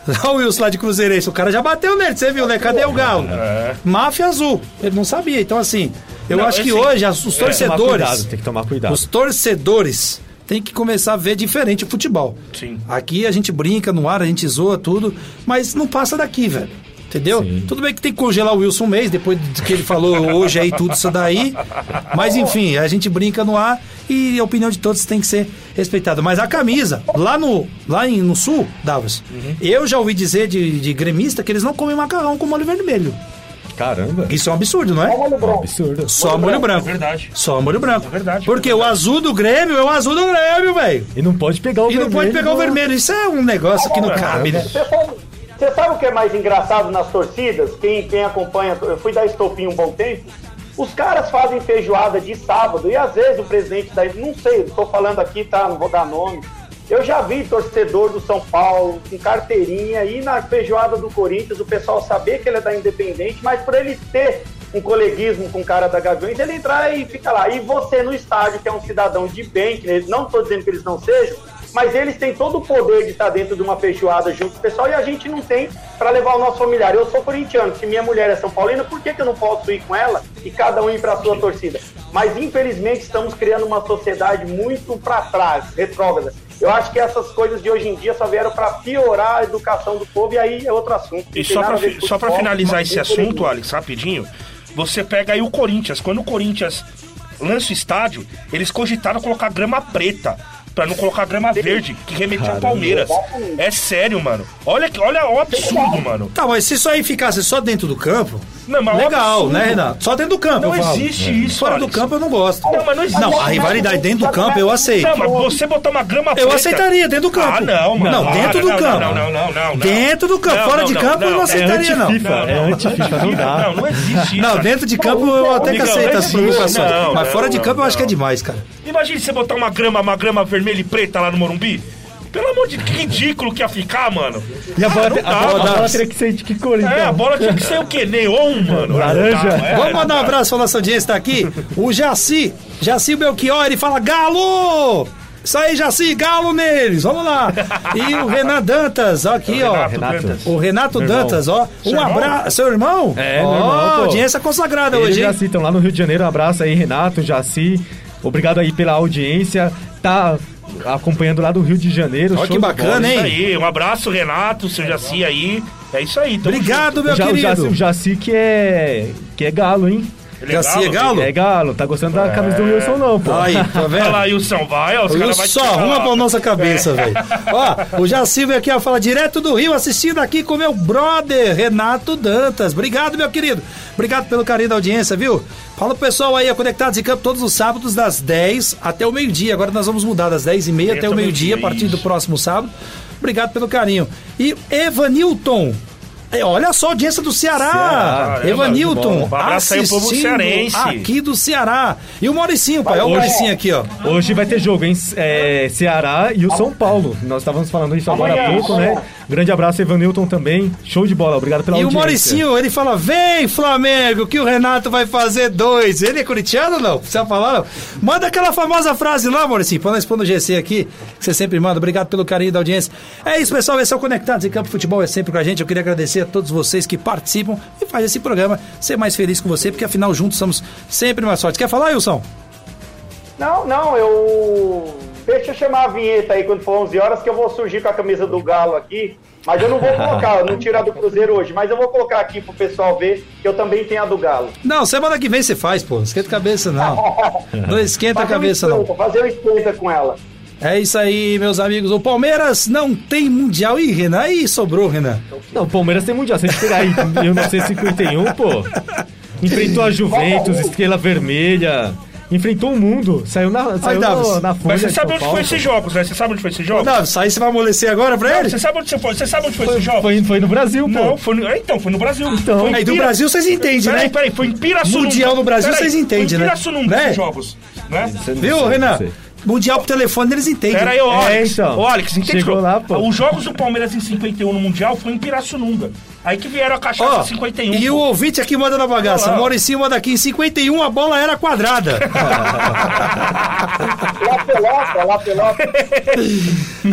Olha o Wilson lá de Cruzeirense, o cara já bateu nele, você viu, né? Cadê o galo? Máfia azul. Ele não sabia. Então, assim, eu Não, acho que assim, hoje os é, torcedores. cuidado, tem que tomar cuidado. Os torcedores têm que começar a ver diferente o futebol. Sim. Aqui a gente brinca no ar, a gente zoa tudo, mas não passa daqui, velho. Entendeu? Tudo bem que tem que congelar o Wilson um mês, depois do que ele falou hoje aí, tudo isso daí. Mas enfim, a gente brinca no ar e a opinião de todos tem que ser respeitada. Mas a camisa, lá no, lá em, no sul, Davos, eu já ouvi dizer de, de gremista que eles não comem macarrão com molho vermelho. Caramba. Isso é um absurdo, não é? Absurdo. Só molho branco. É verdade. Só molho branco. É verdade. Porque o azul do Grêmio é o azul do Grêmio, velho. E não pode pegar o E não vermelho. pode pegar o vermelho. Isso é um negócio que não cabe, né? Você sabe, você sabe o que é mais engraçado nas torcidas? Quem, quem acompanha, eu fui dar estopim um bom tempo. Os caras fazem feijoada de sábado e às vezes o presidente da. Não sei, estou falando aqui, tá? Não vou dar nome. Eu já vi torcedor do São Paulo com carteirinha e na feijoada do Corinthians o pessoal saber que ele é da Independente, mas por ele ter um coleguismo com o cara da Gaviões, ele entrar e fica lá. E você no estádio, que é um cidadão de bem, que não estou dizendo que eles não sejam, mas eles têm todo o poder de estar dentro de uma feijoada junto com o pessoal e a gente não tem para levar o nosso familiar. Eu sou corintiano, se minha mulher é São Paulina, por que, que eu não posso ir com ela e cada um ir para a sua torcida? Mas infelizmente estamos criando uma sociedade muito para trás, retrógrada. Eu acho que essas coisas de hoje em dia só vieram para piorar a educação do povo e aí é outro assunto. E só nada pra, a ver fi- com só pra futebol, finalizar esse assunto, Alex, rapidinho, você pega aí o Corinthians. Quando o Corinthians lança o estádio, eles cogitaram colocar grama preta. Pra não colocar grama verde, que remetia ao Palmeiras. É sério, mano. Olha, olha o absurdo, mano. Tá, mas se isso aí ficasse só dentro do campo, Não, mas é legal, absurdo. né, Renato? Só dentro do campo, Não eu falo. existe isso, Fora do Alex. campo eu não gosto. Não, mas não existe. Não, a rivalidade dentro do campo eu aceito. Não, mas você botar uma grama Eu preta... aceitaria dentro do campo. Ah, não, mano. Não, dentro do não, campo. Não, não, não, não, não. Dentro do campo, Não, fora não, de não, campo eu não não. aceitaria, não. anti-FIFA, é anti-FIFA, não dá. Não, não existe isso. Não, dentro de campo eu até que aceito não as existe. provocações. Não, Mas não, fora de não, campo eu acho que é não. demais, cara. Imagine você botar uma grama, uma grama vermelha e preta lá no Morumbi. Pelo amor de que ridículo que ia ficar, mano. E a bola, a bola, a bola teria que ser de que cor, então? É, a bola tinha que ser o quê? Neon, mano. Laranja. Dá, é, Vamos mandar um abraço pra nossa audiência, tá aqui. O Jaci, Jaci Belchior, ele fala Galo! Isso aí, Jaci, galo neles, vamos lá. E o Renan Dantas, ó, aqui, ó. Renato Renato. Dantas. O Renato Meu irmão. Dantas, ó. Um irmão? abraço. Seu irmão? É, Ó, meu irmão, pô. audiência consagrada Eles hoje, hein? citam lá no Rio de Janeiro. Um abraço aí, Renato, Jaci. Obrigado aí pela audiência. Tá acompanhando lá do Rio de Janeiro. Show que bacana, hein? Aí, um abraço, Renato, seu Jaci aí. É isso aí. Obrigado, meu Já, o, Jaci, querido. o Jaci que é, que é galo, hein? Ele é Garcia galo, Galo? É galo, tá gostando da camisa do Wilson não, pô. Aí, tá Olha vendo? lá, Wilson, vai, ó, os caras vão Só arruma pra nossa cabeça, velho. Ó, o Jaci veio aqui, ó, fala direto do Rio, assistindo aqui com meu brother, Renato Dantas. Obrigado, meu querido. Obrigado pelo carinho da audiência, viu? Fala pro pessoal aí, ó, Conectados em Campo, todos os sábados, das 10 até o meio-dia. Agora nós vamos mudar das 10 e meia até o meio-dia, a partir do próximo sábado. Obrigado pelo carinho. E Evanilton. É, Olha só a audiência do Ceará. Ceará, é, Evanilton. Um abraço aí ao povo assistindo cearense. Aqui do Ceará. E o Mauricinho, pai. Olha o Mauricinho aqui, ó. Hoje vai ter jogo, hein? É, Ceará e o São Paulo. Nós estávamos falando isso agora há pouco, né? Grande abraço, Evanilton também. Show de bola, obrigado pela E o audiência. Mauricinho, ele fala: vem, Flamengo, que o Renato vai fazer dois. Ele é corintiano ou não? Precisa falar? Não? Manda aquela famosa frase lá, Mauricinho, pra nós pôr no GC aqui, que você sempre manda. Obrigado pelo carinho da audiência. É isso, pessoal. Esse é o Conectados em Campo Futebol, é sempre com a gente. Eu queria agradecer a todos vocês que participam e fazem esse programa ser mais feliz com você, porque afinal juntos somos sempre mais fortes. Quer falar, Wilson? Não, não, eu. Deixa eu chamar a vinheta aí quando for 11 horas, que eu vou surgir com a camisa do Galo aqui. Mas eu não vou colocar, eu não tirar do Cruzeiro hoje, mas eu vou colocar aqui pro pessoal ver que eu também tenho a do Galo. Não, semana que vem você faz, pô. Não esquenta a cabeça, não. Não esquenta a Fazer cabeça, não. esquenta, Fazer um esquenta com ela. É isso aí, meus amigos. O Palmeiras não tem mundial. Ih, Renan, aí sobrou, Renan. Não, o Palmeiras tem mundial. Se a gente pegar aí em 1951, pô. Enfrentou a Juventus, Estrela Vermelha. Enfrentou o mundo. Saiu na, saiu Davis. na, na folha Mas você sabe onde Paulo, foi esses jogos, né? Você sabe onde foi esses jogos? Isso aí você vai amolecer agora pra Não, ele? você sabe onde você foi? Você sabe onde foi, Foi, esses jogos? foi, foi no Brasil, pô. Não, foi no... é, Então, foi no Brasil. Então. Foi Aí do Brasil vocês entendem, Peraí, né? peraí, foi em Pirassununga. Mundial no Brasil, Peraí, vocês entendem, foi em né? Pirassununga Né? esses jogos, né? Viu, Renan? Mundial por telefone eles entendem. Pera aí, ô É, Alex. então. Ô, Alex, entende? Chegou lá, pô. Os jogos do Palmeiras em 51 no Mundial foi em Pirassununga. Aí que vieram a cachaça Ó, 51. e o pô. ouvinte aqui manda na bagaça. Olha lá. Mauricinho manda aqui. Em 51 a bola era quadrada. Lá pelota, lá pelota.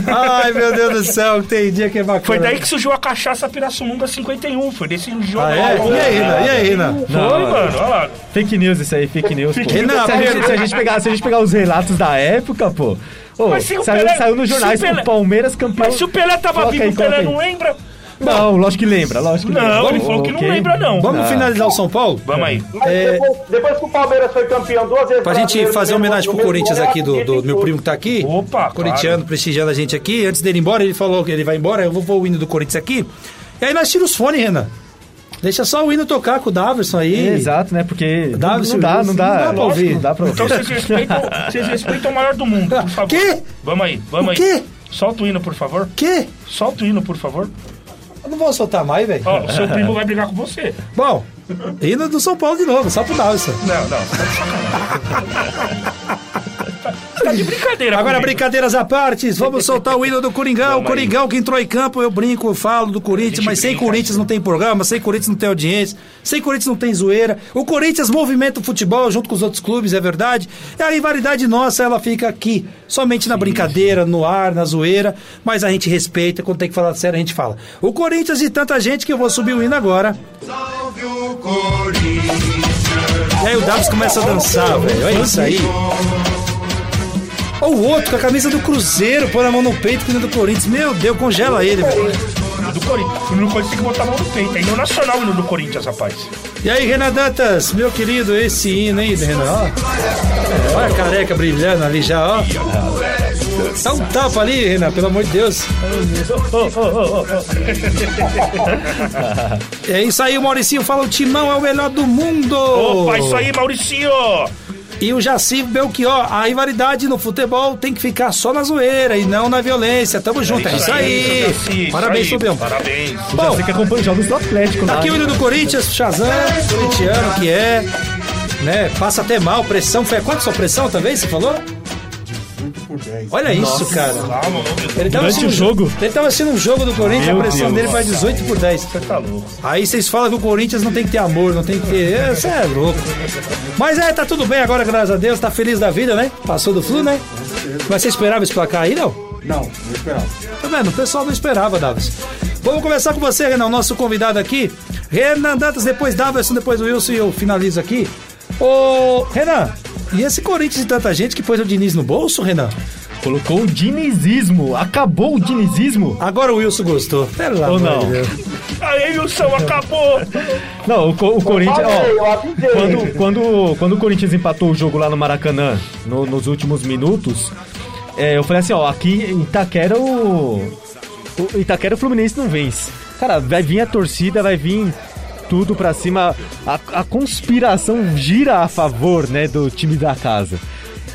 Ai, meu Deus do céu. Tem dia que é bacana. Foi daí que surgiu a cachaça Pirassununga 51. Foi desse jogo. Ah, é? E aí, Renan? E aí, Renan? Foi, Não, mano. Olha lá. Fake news isso aí, fake news, pô. Renan, se, a gente, se, a gente pegar, se a gente pegar os relatos da época, pô. Ô, Mas se o saiu, Pelé- saiu nos jornais Pelé- o Palmeiras campeão. Mas se o Pelé tava Coloca vivo, aí, o Pelé não lembra? Não, lógico que lembra, lógico que lembra. Não, ele falou que não ok. lembra, não. Vamos finalizar o São Paulo? Vamos aí. Mas É. depois, depois que o Palmeiras foi campeão duas vezes. Pra gente fazer homenagem pro Corinthians aqui, do, do meu primo que tá aqui. Opa, Corintiano, claro. prestigiando a gente aqui. Antes dele ir embora, ele falou que ele vai embora. Eu vou pôr o hino do Corinthians aqui. E aí nós tira os fones, Renan. Deixa só o hino tocar com o Daverson aí. Exato, né? Porque Dá, não, Silvio, não dá, não dá. não dá pra ouvir. Não dá pra ouvir. Então vocês respeitam, vocês respeitam o maior do mundo, por favor. Quê? Vamos aí, vamos O aí. quê? Solta o hino, por favor. Que? Solta o hino, por favor. Eu não vou soltar mais, velho. Ó, o seu primo vai brigar com você. Bom, hino do São Paulo de novo, só pro Daverson. Não, não. Tá de brincadeira Agora, comigo. brincadeiras à parte, vamos soltar o hino do Coringão. Vamos aí. Coringão que entrou em campo, eu brinco, eu falo do Corinthians, mas sem brinca, Corinthians não tem programa, sem Corinthians não tem audiência, sem Corinthians não tem zoeira. O Corinthians movimenta o futebol junto com os outros clubes, é verdade. E a rivalidade nossa, ela fica aqui, somente na brincadeira, no ar, na zoeira, mas a gente respeita, quando tem que falar sério, a gente fala. O Corinthians e tanta gente que eu vou subir o hino agora. E aí o Davis começa a dançar, velho. Olha isso aí. Ou o outro com a camisa do Cruzeiro, põe a mão no peito, que nem do Corinthians. Meu Deus, congela ele, velho. Do Corinthians. O do Corinthians tem que botar a mão no peito. É hino nacional o hino do Corinthians, rapaz. E aí, Renan Dantas, meu querido, esse hino aí, Renan, ó. Olha a careca brilhando ali já, ó. Dá um tapa ali, Renan, pelo amor de Deus. É isso aí, o Mauricinho fala: o Timão é o melhor do mundo. Opa, isso aí, Mauricinho! E o Jaci Belchior, a rivalidade no futebol tem que ficar só na zoeira e não na violência. Tamo junto, é isso aí. Jaci, isso Parabéns, aí, Fabião. Parabéns. Bom, Você que acompanha os jogos do Atlético, Tá lá, aqui o né? hino do Corinthians, Shazam, corintiano que é, né? Passa até mal, pressão. Foi a quanto sua pressão também, você falou? Olha isso, cara. Ele tava Durante assistindo o jogo? Ele tava assistindo um jogo do Corinthians, Meu a pressão Deus. dele vai 18 por 10. você tá louco. Aí vocês falam que o Corinthians não tem que ter amor, não tem que ter. É, Você é louco. Mas é, tá tudo bem agora, graças a Deus, tá feliz da vida, né? Passou do flu, né? Mas você esperava esse placar aí, não? Não, não esperava. Tá vendo? O pessoal não esperava, Davis. Vamos começar com você, Renan, nosso convidado aqui. Renan Dantas, depois Davis, depois o Wilson e eu finalizo aqui. Ô, Renan, e esse Corinthians e tanta gente que pôs o Diniz no bolso, Renan? Colocou o dinizismo. Acabou o dinizismo? Agora o Wilson gostou. Pelo Ou amor não? de Deus. Aí, Wilson, acabou! Não, o, Co- o Corinthians. Ó, quando, quando, quando o Corinthians empatou o jogo lá no Maracanã, no- nos últimos minutos, é, eu falei assim: ó, aqui em Itaquera o. o Itaquera o Fluminense não vence. Cara, vai vir a torcida, vai vir tudo pra cima. A, a conspiração gira a favor, né, do time da casa.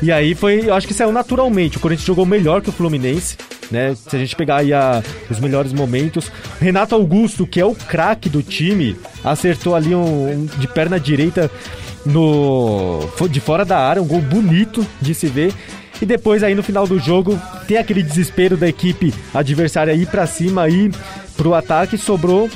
E aí foi, eu acho que saiu naturalmente. O Corinthians jogou melhor que o Fluminense, né? Se a gente pegar aí a- os melhores momentos. Renato Augusto, que é o craque do time, acertou ali um, um de perna direita no de fora da área, um gol bonito de se ver. E depois aí no final do jogo tem aquele desespero da equipe adversária ir pra cima, ir pro ataque, sobrou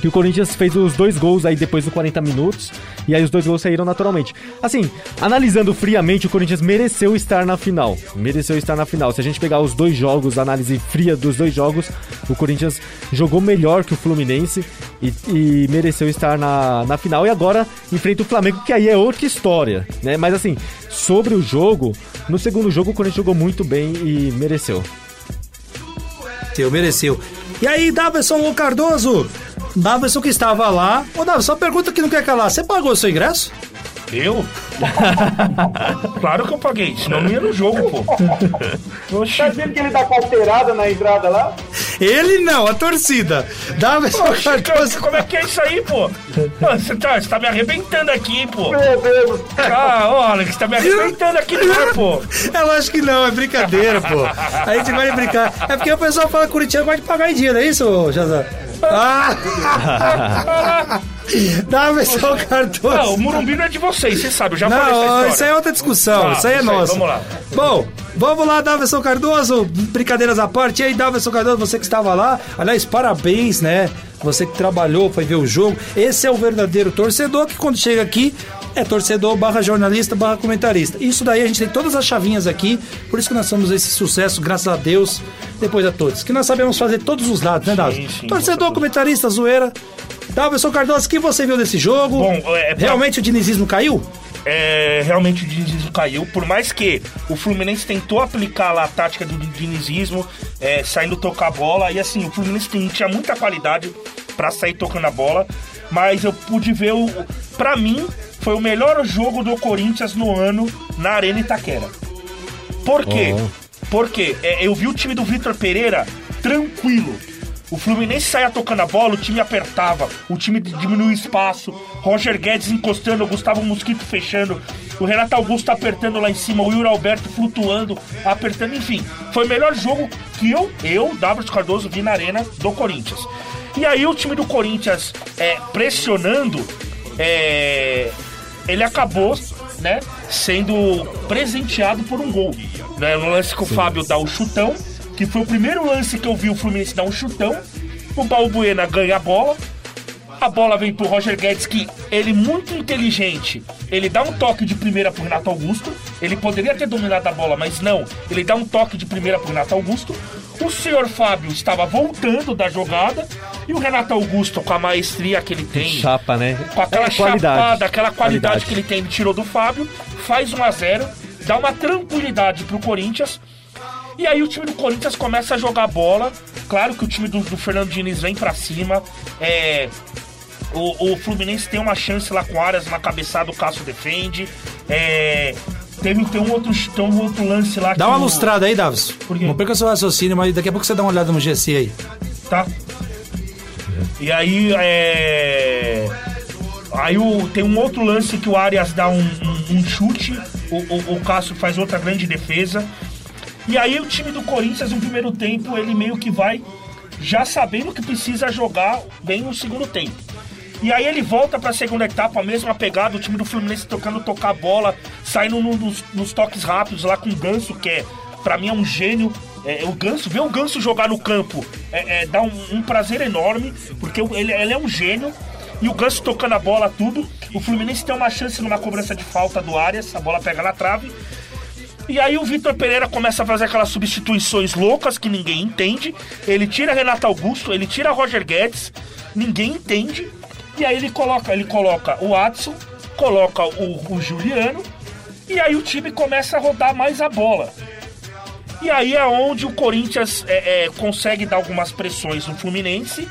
que o Corinthians fez os dois gols aí depois dos 40 minutos. E aí os dois gols saíram naturalmente. Assim, analisando friamente, o Corinthians mereceu estar na final. Mereceu estar na final. Se a gente pegar os dois jogos, a análise fria dos dois jogos, o Corinthians jogou melhor que o Fluminense e, e mereceu estar na, na final. E agora enfrenta o Flamengo, que aí é outra história, né? Mas assim, sobre o jogo, no segundo jogo o Corinthians jogou muito bem e mereceu. Teu, mereceu. E aí, Davidson Cardoso? Davidson que estava lá. Ô, Davidson, só pergunta que não quer calar. Você pagou o seu ingresso? Eu? claro que eu paguei, senão não ia no jogo, pô. Oxi. Tá dizendo que ele dá carteirada na entrada lá? Ele não, a torcida. Davidson Cardoso. como é que é isso aí, pô? Você tá, você tá me arrebentando aqui, pô. Meu Deus. Ah, ó, Alex, você tá me arrebentando aqui no ar, pô. É lógico que não, é brincadeira, pô. A gente vai brincar. É porque o pessoal fala que Curitiba gosta de pagar em dia, não é isso, Jazan? Ah! Davidson Não, o Cardoso. Morumbi não é de vocês, você sabe, eu já falei essa Não, história. isso aí é outra discussão. Tá, isso aí é isso aí, nosso. vamos lá. Bom, vamos lá, Davidson Cardoso. Brincadeiras à parte. E aí, Davidson Cardoso, você que estava lá. Aliás, parabéns, né? Você que trabalhou, foi ver o jogo. Esse é o verdadeiro torcedor que quando chega aqui é torcedor barra jornalista barra comentarista. Isso daí a gente tem todas as chavinhas aqui. Por isso que nós somos esse sucesso, graças a Deus, depois a todos. Que nós sabemos fazer todos os lados, né, Davi? sim, torcedor, comentarista, zoeira. Davidson Cardoso, o que você viu desse jogo? Bom, é, pra- Realmente o dinizismo caiu? é, realmente o dinizismo caiu. Por mais que o Fluminense tentou aplicar lá a tática do dinizismo, é, saindo tocar a bola. E assim, o Fluminense tinha muita qualidade pra sair tocando a bola. Mas eu pude ver o. Pra mim, foi o melhor jogo do Corinthians no ano na Arena Itaquera. Por quê? Porque é, eu vi o time do Vitor Pereira tranquilo. O Fluminense saía tocando a bola, o time apertava, o time diminuiu o espaço, Roger Guedes encostando, o Gustavo Mosquito fechando, o Renato Augusto apertando lá em cima, o Yuri Alberto flutuando, apertando, enfim. Foi o melhor jogo que eu, eu, W. Cardoso, vi na arena do Corinthians. E aí o time do Corinthians é, pressionando, é, ele acabou, né, sendo presenteado por um gol. Né, no lance que o Fábio dá o chutão, que foi o primeiro lance que eu vi o Fluminense dar um chutão. O Balbuena ganha a bola. A bola vem pro Roger Guedes, que ele muito inteligente. Ele dá um toque de primeira pro Renato Augusto. Ele poderia ter dominado a bola, mas não. Ele dá um toque de primeira pro Renato Augusto. O senhor Fábio estava voltando da jogada. E o Renato Augusto, com a maestria que ele tem, Chapa, né? com aquela É, qualidade. chapada, aquela qualidade, Qualidade. que ele tem, ele tirou do Fábio, faz 1 a 0 dá uma tranquilidade pro Corinthians. E aí o time do Corinthians começa a jogar bola. Claro que o time do, do Fernando Diniz vem pra cima. É, o, o Fluminense tem uma chance lá com o Arias na cabeçada, o Cássio defende. É, teve tem um, outro, tem um outro lance lá Dá uma o- lustrada aí, Davis. Quê? Não perca seu raciocínio, mas daqui a pouco você dá uma olhada no GC aí. tá? E aí, é. Aí o, tem um outro lance que o Arias dá um, um- um chute, o, o, o Cássio faz outra grande defesa. E aí o time do Corinthians, no primeiro tempo, ele meio que vai já sabendo que precisa jogar bem no segundo tempo. E aí ele volta pra segunda etapa, a mesma pegada, o time do Fluminense tocando tocar a bola, saindo no- nos, nos toques rápidos lá com o Ganso, que é, pra mim é um gênio. É, o Ganso, ver o Ganso jogar no campo é, é, dá um, um prazer enorme, porque ele, ele é um gênio. E o Ganso tocando a bola, tudo. O Fluminense tem uma chance numa cobrança de falta do Arias, a bola pega na trave. E aí o Vitor Pereira começa a fazer aquelas substituições loucas que ninguém entende. Ele tira Renato Augusto, ele tira Roger Guedes, ninguém entende. E aí ele coloca, ele coloca o Watson, coloca o, o Juliano, e aí o time começa a rodar mais a bola. E aí é onde o Corinthians é, é, consegue dar algumas pressões no Fluminense,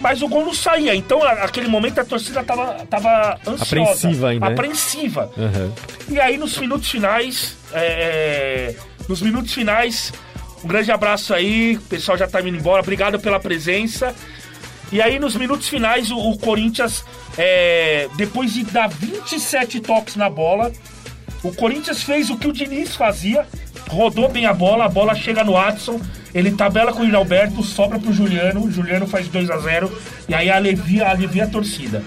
mas o gol não saía. Então, naquele momento, a torcida tava, tava ansiosa. Apreensiva ainda, né? Apreensiva. Aham. E aí, nos minutos finais, é, nos minutos finais, um grande abraço aí, o pessoal já tá indo embora, obrigado pela presença. E aí, nos minutos finais, o, o Corinthians, é, depois de dar 27 toques na bola, o Corinthians fez o que o Diniz fazia, rodou bem a bola, a bola chega no Adson, ele tabela com o Alberto, sobra pro Juliano, o Juliano faz 2 a 0 e aí alivia, alivia a torcida.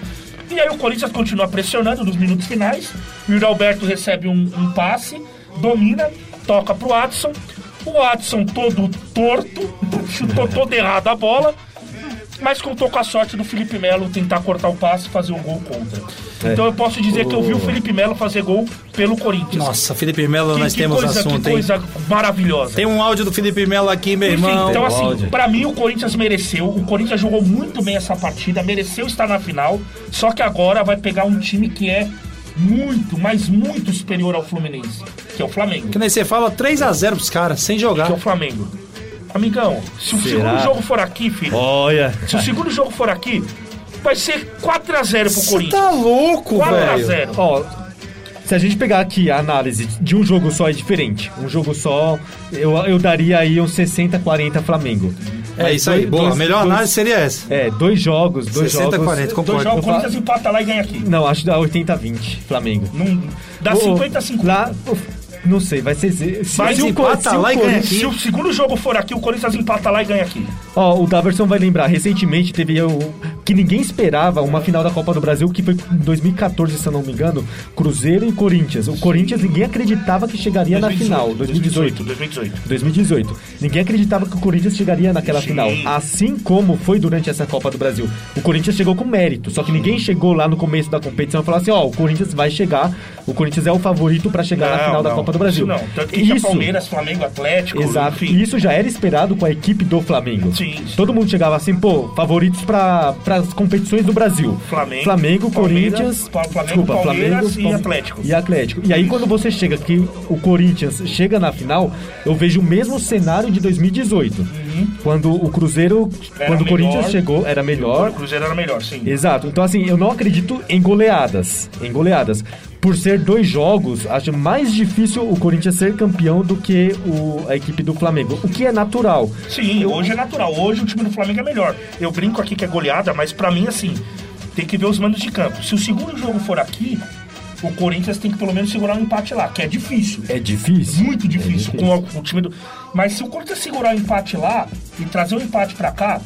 E aí o Corinthians continua pressionando nos minutos finais, o Alberto recebe um, um passe, domina, toca pro Adson, o Adson todo torto, chutou todo errado a bola, mas contou com a sorte do Felipe Melo tentar cortar o passe e fazer um gol contra. É. Então eu posso dizer que eu vi o Felipe Melo fazer gol pelo Corinthians. Nossa, Felipe Melo, nós que temos coisa, assunto, que hein? coisa maravilhosa. Tem um áudio do Felipe Melo aqui, meu Enfim, irmão. então assim, pra mim o Corinthians mereceu, o Corinthians jogou muito bem essa partida, mereceu estar na final, só que agora vai pegar um time que é muito, mas muito superior ao Fluminense, que é o Flamengo. Que nem você fala 3x0 pros caras, sem jogar. Que é o Flamengo. Amigão, se o Será? segundo jogo for aqui, filho, Olha. se o segundo jogo for aqui, vai ser 4x0 pro Você Corinthians. tá louco, velho. 4x0. Ó, se a gente pegar aqui a análise de um jogo só é diferente. Um jogo só, eu, eu daria aí uns 60-40 Flamengo. É Mas isso aí, dois- boa. dois- a melhor dois- análise seria essa. É, dois jogos, dois 60, jogos. 40, Dois concordo. jogos, o Corinthians empata lá e ganha aqui. Não, acho que dá 80-20 Flamengo. Não, dá Ô, 50 a 50. Lá, não sei, vai ser. Se, Mas se o empata se o lá e ganha aqui. Se o segundo jogo for aqui, o Corinthians empata lá e ganha aqui. Ó, o Daverson vai lembrar, recentemente teve o que ninguém esperava uma final da Copa do Brasil, que foi em 2014, se eu não me engano, Cruzeiro e Corinthians. O Corinthians ninguém acreditava que chegaria na final, 2018. 2018. 2018. Ninguém acreditava que o Corinthians chegaria naquela Sim. final. Assim como foi durante essa Copa do Brasil. O Corinthians chegou com mérito, só que ninguém chegou lá no começo da competição e falou assim: ó, o Corinthians vai chegar, o Corinthians é o favorito pra chegar na Não, final da não, Copa do Brasil. Isso não. Tanto que tinha Palmeiras, Flamengo, Atlético, Exato. enfim. E isso já era esperado com a equipe do Flamengo. Sim. Todo mundo chegava assim, pô, favoritos para as competições do Brasil. Flamengo, Flamengo, Corinthians, Flamengo, desculpa, Palmeiras Flamengo e Atlético. E Atlético. E aí quando você chega que o Corinthians chega na final, eu vejo o mesmo cenário de 2018. Quando o Cruzeiro, Uhum. Era quando o Corinthians melhor. chegou, era melhor. O Cruzeiro era melhor, sim. Exato. Então, assim, eu não acredito em goleadas. Em goleadas. Por ser dois jogos, acho mais difícil o Corinthians ser campeão do que o, a equipe do Flamengo. O que é natural. Sim, hoje é natural. Hoje o time do Flamengo é melhor. Eu brinco aqui que é goleada, mas pra mim, assim, tem que ver os mandos de campo. Se o segundo jogo for aqui, o Corinthians tem que pelo menos segurar um empate lá, que é difícil. É difícil. Muito difícil, É com o, o time do. Mas se o Corinthians segurar o empate lá e trazer o empate pra cá,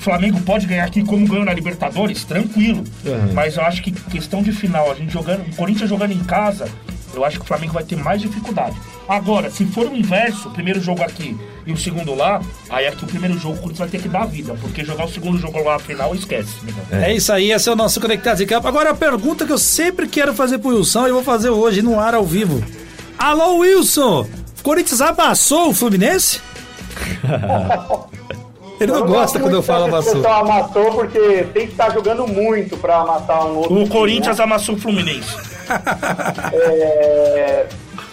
o Flamengo pode ganhar aqui como ganhou na Libertadores, tranquilo. Uhum. Mas eu acho que questão de final, a gente jogando, o Corinthians jogando em casa, eu acho que o Flamengo vai ter mais dificuldade. Agora, se for o inverso, o primeiro jogo aqui e o segundo lá, aí aqui o primeiro jogo o Corinthians vai ter que dar vida, porque jogar o segundo jogo lá na final, esquece. né? É isso aí, esse é o nosso Conectados em Campo. Agora a pergunta que eu sempre quero fazer pro Wilson, eu vou fazer hoje no ar ao vivo. Alô, Wilson! Corinthians amassou o Fluminense? Ele não gosta quando eu falo O amassou. amassou porque tem que estar jogando muito pra amassar um outro. O time, Corinthians né? amassou o Fluminense. É,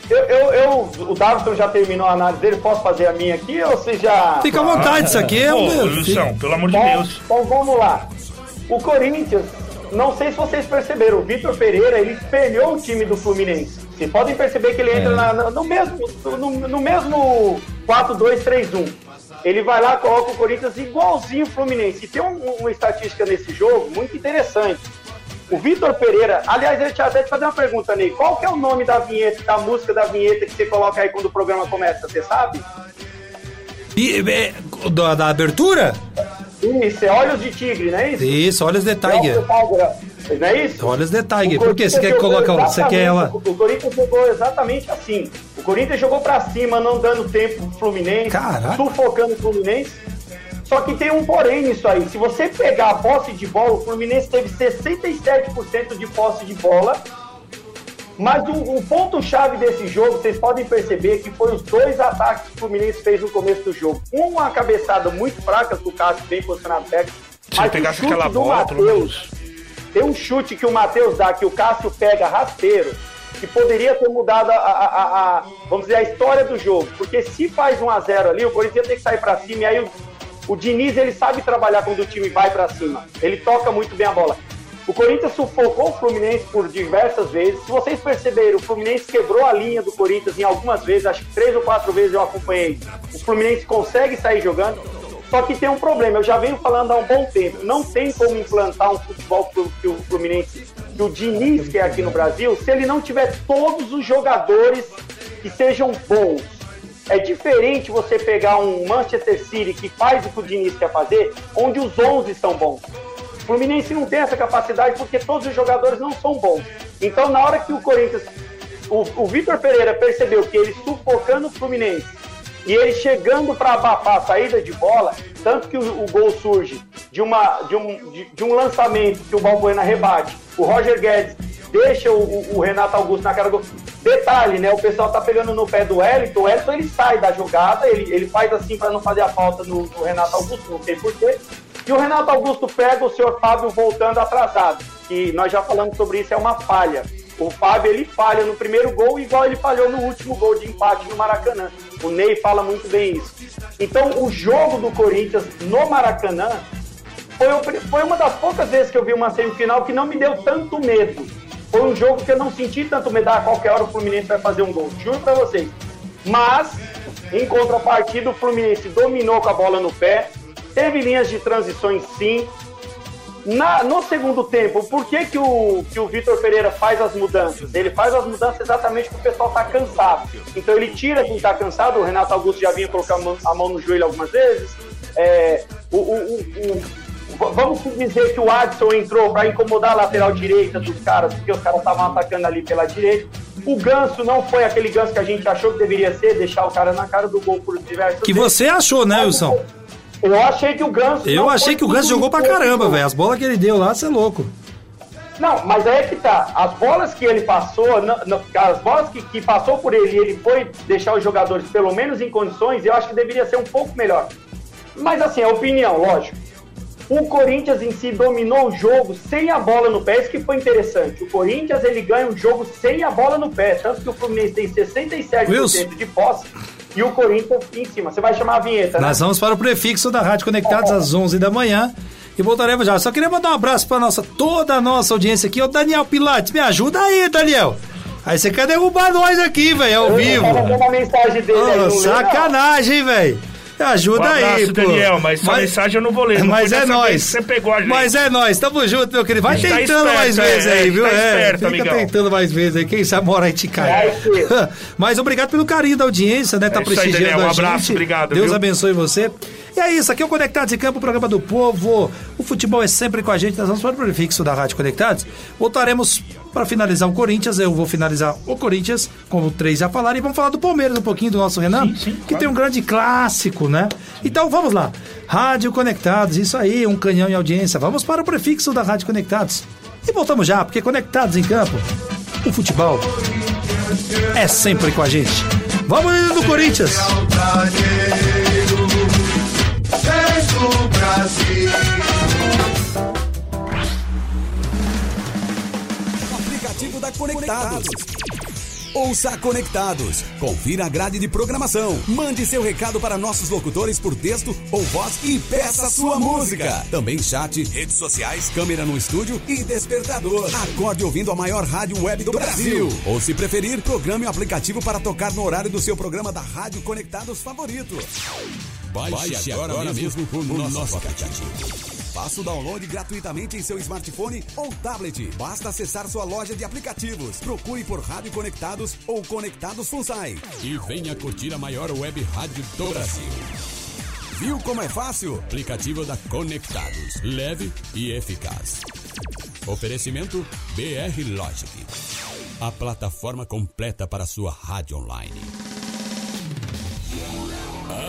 Eu, eu, eu- o Davidson já terminou a análise dele, posso fazer a minha aqui ou você já. Fica à vontade, isso aqui é Pô, um. Wilson, pelo amor de Bom, Deus. Então vamos lá. O Corinthians, não sei se vocês perceberam, o Vitor Pereira ele espelhou o time do Fluminense. Vocês podem perceber que ele entra na- na- no mesmo, no, no mesmo 4-2-3-1. Ele vai lá, coloca o Corinthians igualzinho o Fluminense. E tem um- uma estatística nesse jogo muito interessante. O Vitor Pereira, aliás, eu tinha até te fazer uma pergunta, Ney. Qual que é o nome da vinheta, da música da vinheta que você coloca aí quando o programa começa? Você sabe? E, é, da, da abertura? Isso, é Olhos de Tigre, não é isso? Isso. Olhos de Tiger, Não é isso? Olha os detalhes. O Por que você quer colocar. Você quer ela. O Corinthians jogou exatamente assim. O Corinthians jogou pra cima, não dando tempo pro Fluminense, Caraca. sufocando o Fluminense. Só que tem um porém nisso aí. Se você pegar a posse de bola, o Fluminense teve 67% de posse de bola. Mas o, o ponto-chave desse jogo, vocês podem perceber que foi os dois ataques que o Fluminense fez no começo do jogo. Uma cabeçada muito fraca do Cássio, bem posicionado técnico. Se ele pegasse aquela bola, pelo Matheus, tem um chute que o Matheus dá, que o Cássio pega rasteiro. que poderia ter mudado a, a- a- a- vamos dizer, a história do jogo. Porque se faz 1 a 0 ali, o Corinthians tem que sair para cima e aí o, o Diniz ele sabe trabalhar quando o time vai para cima. Ele toca muito bem a bola. O Corinthians sufocou o Fluminense por diversas vezes. Se vocês perceberem, o Fluminense quebrou a linha do Corinthians em algumas vezes, acho que três ou quatro vezes eu acompanhei. O Fluminense consegue sair jogando. Só que tem um problema, eu já venho falando há um bom tempo. Não tem como implantar um futebol que o- Fluminense, que o Diniz quer aqui no Brasil, se ele não tiver todos os jogadores que sejam bons. É diferente você pegar um Manchester City que faz o que o Diniz quer fazer, onde os 11 são bons. Fluminense não tem essa capacidade porque todos os jogadores não são bons. Então, na hora que o Corinthians, o, o Vitor Pereira percebeu que ele sufocando o Fluminense e ele chegando para abafar a saída de bola, tanto que o, o gol surge de, uma, de, um, de, de um lançamento que o Balbuena rebate, o Roger Guedes deixa o, o- o Renato Augusto na cara do. Detalhe, né? O pessoal tá pegando no pé do Wellington. O Wellington ele sai da jogada, ele, ele faz assim para não fazer a falta no, no Renato Augusto, não sei porquê. E o Renato Augusto pega o senhor Fábio voltando atrasado. Que nós já falamos sobre isso, é uma falha. O Fábio ele falha no primeiro gol, igual ele falhou no último gol de empate no Maracanã. O Ney fala muito bem isso. Então, o jogo do Corinthians no Maracanã foi, foi uma das poucas vezes que eu vi uma semifinal que não me deu tanto medo. Foi um jogo que eu não senti tanto medo. Ah, qualquer hora o Fluminense vai fazer um gol. Juro pra vocês. Mas, em contrapartida, o Fluminense dominou com a bola no pé. Teve linhas de transições, sim. Na- no segundo tempo, por que, que o, que o Vitor Pereira faz as mudanças? Ele faz as mudanças exatamente porque o pessoal está cansado. Então ele tira quem está cansado. O Renato Augusto já vinha colocar a mão, a mão no joelho algumas vezes. É, o, o- o- vamos dizer que o Adson entrou para incomodar a lateral direita dos caras, porque os caras estavam atacando ali pela direita. O Ganso não foi aquele Ganso que a gente achou que deveria ser, deixar o cara na cara do gol por diversas Que vezes. você achou, né, Wilson? Eu achei que o Ganso. Eu achei que o Ganso jogou pra caramba, velho. As bolas que ele deu lá, você é louco. Não, mas aí é que tá. As bolas que ele passou, não- não, as bolas que, que passou por ele, ele foi deixar os jogadores pelo menos em condições, eu acho que deveria ser um pouco melhor. Mas assim, é opinião, lógico. O Corinthians em si dominou o jogo sem a bola no pé, isso que foi interessante. O Corinthians ele ganha o jogo sem a bola no pé, tanto que o Fluminense tem 67% Wilson. de posse e o Corinthians em cima. Você vai chamar a vinheta, né? Nós vamos para o prefixo da Rádio Conectados às 11 da manhã. E voltaremos já. Só queria mandar um abraço para nossa, toda a nossa audiência aqui. Ô, Daniel Pilates, me ajuda aí, Daniel. Aí você quer derrubar nós aqui, velho, ao Eu vivo. a mensagem dele aí, lê, não. sacanagem, velho. Me ajuda Um abraço, aí, pô. Daniel, mas sua mensagem eu não vou ler. Não Mas é nós. Você pegou a gente. Mas é nós. Tamo junto, meu querido. Vai tá tentando esperto, mais é, vezes é, aí, gente viu? tá é, esperto, fica amigão. tentando mais vezes aí. Quem sabe uma hora a gente cai. Vai ser. Mas obrigado pelo carinho da audiência, né? Tá É isso aí, prestigiando Daniel. Um a gente. abraço, obrigado, Deus viu? abençoe você. E é isso, aqui é o Conectados em Campo, o programa do povo. O futebol é sempre com a gente. Nós vamos para o prefixo da Rádio Conectados. Voltaremos para finalizar o Corinthians. Eu vou finalizar o Corinthians, como três já falaram. E vamos falar do Palmeiras um pouquinho, do nosso Renan, Sim, sim, que claro. tem um grande clássico, né? Então vamos lá. Rádio Conectados, isso aí, um canhão em audiência. Vamos para o prefixo da Rádio Conectados. E voltamos já, porque Conectados em Campo, o futebol é sempre com a gente. Vamos indo do Corinthians. aplicativo da Conectados. Ouça Conectados. Confira a grade de programação. Mande seu recado para nossos locutores por texto ou voz e peça sua música. Também chat, redes sociais, câmera no estúdio e despertador. Acorde ouvindo a maior rádio web do Brasil. Ou se preferir, programe o aplicativo para tocar no horário do seu programa da Rádio Conectados favorito. Baixe, agora, mesmo o nosso, aplicativo. Faça o download gratuitamente em seu smartphone ou tablet. Basta acessar sua loja de aplicativos. Procure por Rádio Conectados ou Conectados Funsai. E venha curtir a maior web rádio do Brasil. Viu como é fácil? Aplicativo da Conectados. Leve e eficaz. Oferecimento BR Logic. A plataforma completa para sua rádio online.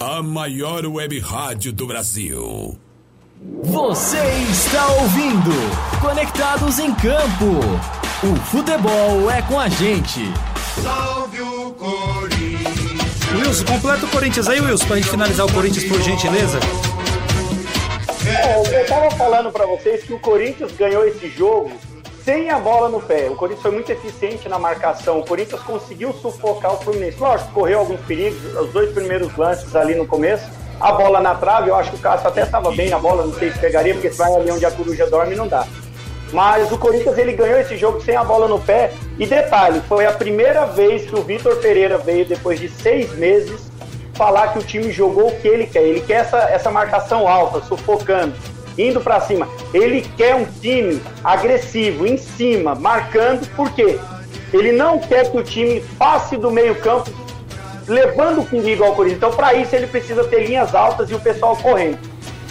a maior web rádio do Brasil. Você está ouvindo Conectados em Campo. O futebol é com a gente. Salve o Corinthians. Wilson, completa o Corinthians aí, Wilson, pra gente finalizar o Corinthians, por gentileza. É, eu tava falando pra vocês que o Corinthians ganhou esse jogo sem a bola no pé. O Corinthians foi muito eficiente na marcação. O Corinthians conseguiu sufocar o Fluminense. Lógico, correu alguns perigos, os dois primeiros lances ali no começo. A bola na trave, eu acho que o Cássio até estava bem na bola, não sei se pegaria, porque se vai ali onde a coruja dorme, não dá. Mas o Corinthians ele ganhou esse jogo sem a bola no pé. E detalhe, foi a primeira vez que o Vitor Pereira veio, depois de seis meses, falar que o time jogou o que ele quer. Ele quer essa, essa marcação alta, sufocando, indo para cima. Ele quer um time agressivo, em cima, marcando. Por quê? Ele não quer que o time passe do meio-campo, levando o perigo ao Corinthians. Então, para isso, ele precisa ter linhas altas e o pessoal correndo.